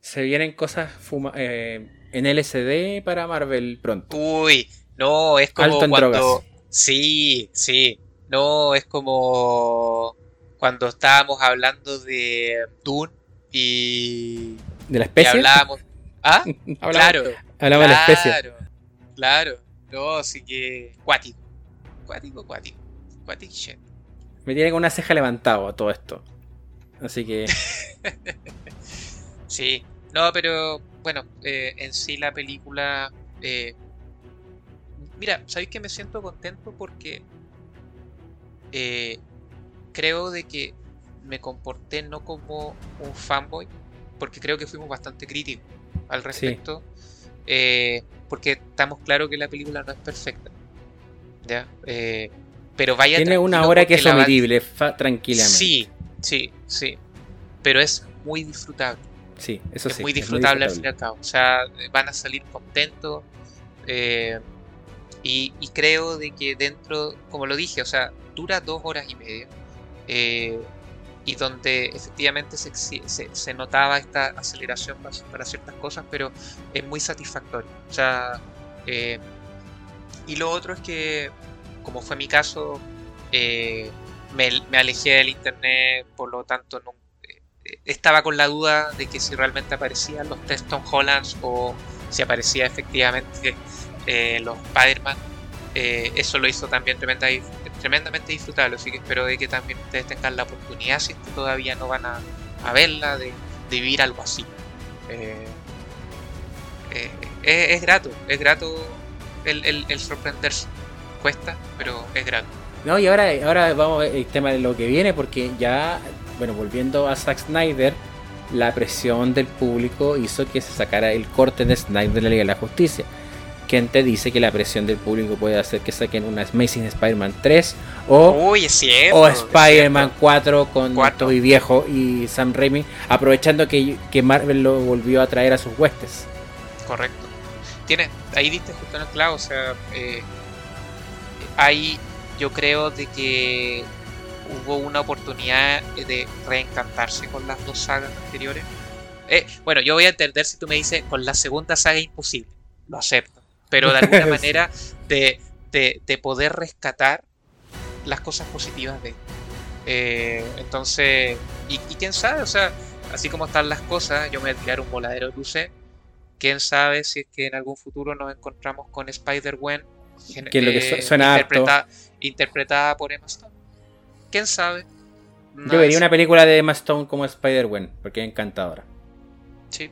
se vienen cosas fuma eh, en LSD para Marvel pronto. Uy, no, es como cuando. Sí, sí. No, es como cuando estábamos hablando de Dune y. ¿De la especie? hablábamos. ¿Ah? claro. Hablaba de la especie. Claro. No, así que. Cuático. Cuático, cuático. Cuático shit. Me tiene con una ceja levantado todo esto. Así que. sí. No, pero bueno, eh, en sí la película... Eh, mira, ¿sabéis que me siento contento? Porque eh, creo de que me comporté no como un fanboy, porque creo que fuimos bastante críticos al respecto. porque estamos claros que la película no es perfecta. ¿ya? pero vaya Tiene una hora que es omitible, tranquilamente. Sí, sí, sí. Pero es muy disfrutable. Sí, eso es Muy disfrutable, al fin y al cabo. O sea, van a salir contentos. Eh, y, creo de que dentro, como lo dije, o sea, dura dos horas y media. Eh, y donde efectivamente se, se, notaba esta aceleración para, ciertas cosas, pero es muy satisfactorio. O sea, eh, y lo otro es que, como fue mi caso, me, me, alejé del internet, por lo tanto nunca estaba con la duda de que si realmente aparecían los Teston Hollands o si aparecía efectivamente eh, los Spider-Man. Eh, eso lo hizo también tremendamente disfrutable, así que espero de que también ustedes tengan la oportunidad, si todavía no van a, verla, de, vivir algo así. Eh, es, grato, es grato el, el, sorprenderse. Cuesta, pero es grato. No, y ahora, ahora vamos al tema de lo que viene, porque ya bueno, volviendo a Zack Snyder, la presión del público hizo que se sacara el corte de Snyder de la Liga de la Justicia. Quien te dice que la presión del público puede hacer que saquen una Amazing Spider-Man 3 o, o Spider-Man 4 con Toby Viejo y Sam Raimi, aprovechando que, que, Marvel lo volvió a traer a sus huestes. Correcto. Tiene, ahí diste justo en el clavo, o sea, eh, hay, yo creo de que hubo una oportunidad de reencantarse con las dos sagas anteriores. Eh, bueno, yo voy a entender si tú me dices con la segunda saga imposible, lo acepto, pero de alguna manera de, de, poder rescatar las cosas positivas de eh, entonces, y, quién sabe, o sea, así como están las cosas, yo me voy a tirar un voladero de luces. Quién sabe si es que en algún futuro nos encontramos con Spider-Gwen que lo que suena interpretada, por Emma Stone. ¿Quién sabe? Yo vería una película de Emma Stone como Spider-Gwen, porque es encantadora. Sí.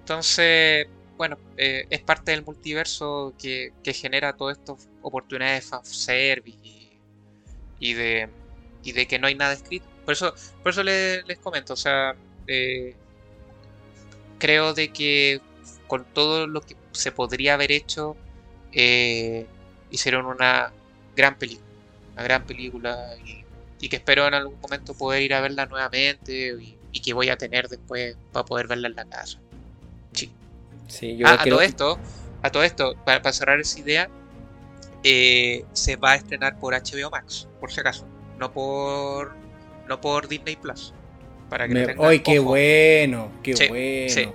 Entonces, bueno, eh, es parte del multiverso que, genera todas estas oportunidades de fanservice y, de, y de que no hay nada escrito. Por eso, por eso les, comento, o sea, eh, creo de que con todo lo que se podría haber hecho, eh, hicieron una gran película, una gran película y, que espero en algún momento poder ir a verla nuevamente y, que voy a tener después para poder verla en la casa. Sí. yo ah, a todo esto, a todo esto, para, cerrar esa idea, eh, se va a estrenar por HBO Max, por si acaso, no por no por Disney Plus. Para que ¡Ay, qué bueno! ¡Qué bueno!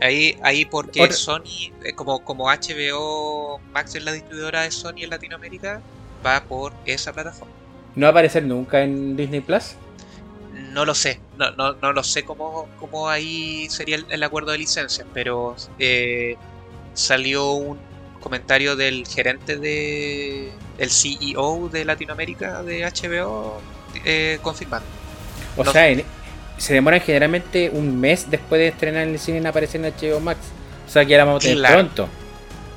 Ahí, ahí porque Sony, eh, como, como HBO Max es la distribuidora de Sony en Latinoamérica, va por esa plataforma. ¿No va a aparecer nunca en Disney Plus? No lo sé, no, no, no lo sé cómo, cómo ahí sería el, acuerdo de licencia, pero eh, salió un comentario del gerente de el CEO de Latinoamérica de HBO eh, confirmando. O sea, en, se demoran generalmente un mes después de estrenar en el cine en aparecer en HBO Max. O sea que ahora vamos a tener pronto.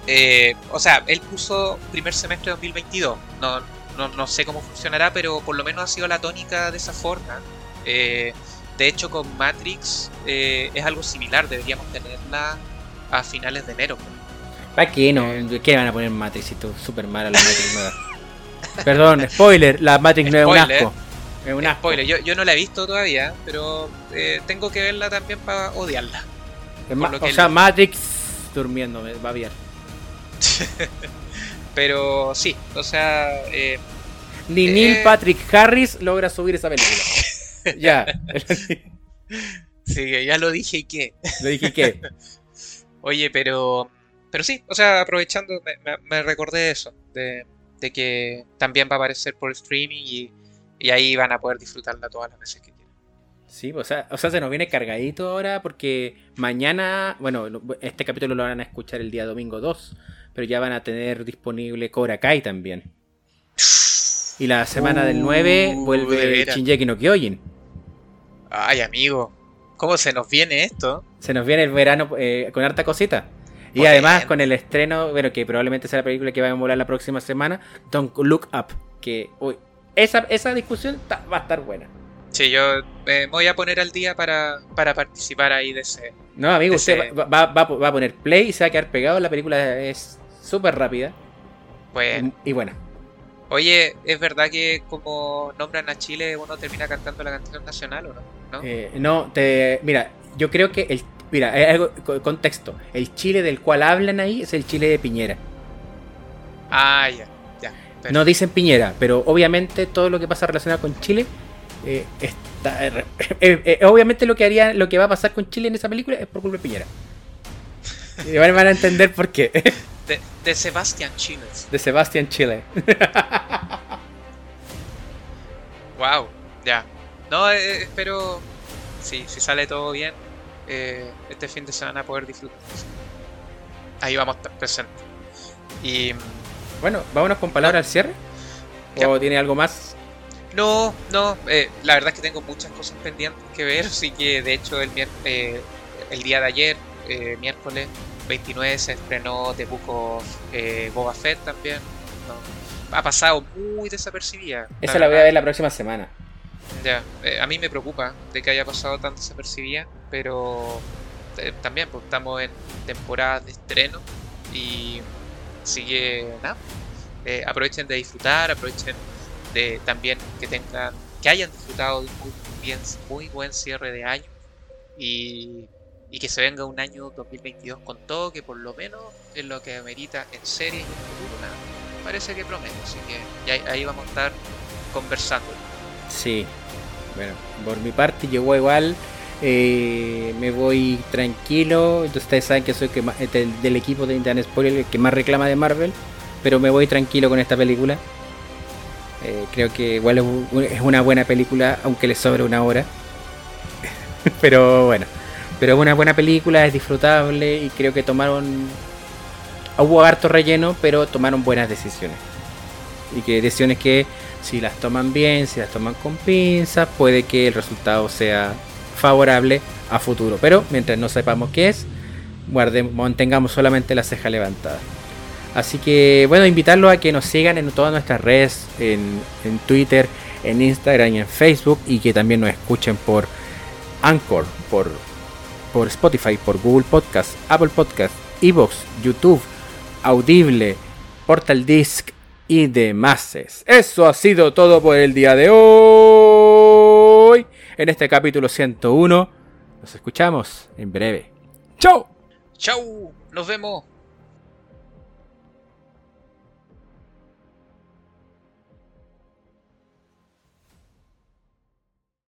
Eh, o sea, él puso primer semestre de 2022. No, no, sé cómo funcionará, pero por lo menos ha sido la tónica de esa forma. Eh, de hecho, con Matrix eh, es algo similar. Deberíamos tenerla a finales de enero. ¿Para qué no? ¿Qué van a poner Matrix? Si súper mala la Matrix nueva. Perdón, spoiler, la Matrix nueva es un asco. Es un spoiler, yo, yo no la he visto todavía, pero eh, tengo que verla también para odiarla. o sea, Matrix durmiendo, va bien. pero sí, o sea... Eh, Ni Neil eh, Patrick Harris logra subir esa película. ya. sí, ya lo dije y qué. Lo dije y qué. Oye, pero... Pero sí, o sea, aprovechando, me, me recordé eso, de, de que también va a aparecer por streaming y y ahí van a poder disfrutarla todas las veces que quieran. Sí, o sea, o sea, se nos viene cargadito ahora porque mañana, bueno, este capítulo lo van a escuchar el día domingo 2, pero ya van a tener disponible Cobra Kai también. Y la semana del 9 uh, vuelve Shinjeki no Kyojin. Ay, amigo, ¿cómo se nos viene esto? Se nos viene el verano eh, con harta cosita. Y además con el estreno, bueno, que probablemente sea la película que va a volar la próxima semana, Don't Look Up, que uy, esa, discusión va a estar buena. Sí, yo me voy a poner al día para, participar ahí de ese. No, amigo, usted va, a poner play y se va a quedar pegado. La película es súper rápida. Bueno. Y, buena. Oye, ¿es verdad que como nombran a Chile uno termina cantando la canción nacional o no? No, eh, no te, mira, yo creo que el, mira, hay algo, contexto. El Chile del cual hablan ahí es el Chile de Piñera. Ah, ya. No dicen Piñera, pero obviamente todo lo que pasa relacionado con Chile eh, está, eh, eh, obviamente lo que haría, lo que va a pasar con Chile en esa película es por culpa de Piñera. Y van, a entender por qué. De, Sebastián Chile. De Sebastián Chile. wow, ya. No, espero, si, si sale todo bien, este fin de semana poder disfrutar. Ahí vamos a estar presentes. Y bueno, vámonos con palabras al cierre. ¿O tiene algo más? No, no, eh, la verdad es que tengo muchas cosas pendientes que ver, así que de hecho el, eh, el día de ayer, eh, miércoles 29, se estrenó The Book of Boba Fett también. ha pasado muy desapercibida. Esa la voy a ver la próxima semana. Ya, a mí me preocupa de que haya pasado tan desapercibida, pero también pues, estamos en temporada de estreno y Así que nada, eh, aprovechen de disfrutar, aprovechen de también que tengan, que hayan disfrutado de un muy, bien, muy buen cierre de año y, que se venga un año 2022 con todo, que por lo menos es lo que amerita en serie y en futuro, parece que promete, así que ahí, vamos a estar conversando. Sí, bueno, por mi parte llegó igual. Eh, me voy tranquilo. Ustedes saben que soy que eh, del, equipo de Internet Spoiler el que más reclama de Marvel. Pero me voy tranquilo con esta película. Eh, creo que igual es una buena película, aunque le sobre una hora. pero bueno, pero es una buena película, es disfrutable y creo que tomaron. Hubo harto relleno, pero tomaron buenas decisiones. Y que decisiones que si las toman bien, si las toman con pinzas, puede que el resultado sea favorable a futuro. Pero mientras no sepamos qué es, guardemos, mantengamos solamente la ceja levantada. Así que bueno, invitarlos a que nos sigan en todas nuestras redes, en, Twitter, en Instagram y en Facebook, y que también nos escuchen por Anchor, por, por Spotify, por Google Podcast, Apple Podcast, Evox, YouTube, Audible, Portal Disc y demás. Eso ha sido todo por el día de hoy. En este capítulo 101. Nos escuchamos en breve. ¡Chau! ¡Chau! Nos vemos.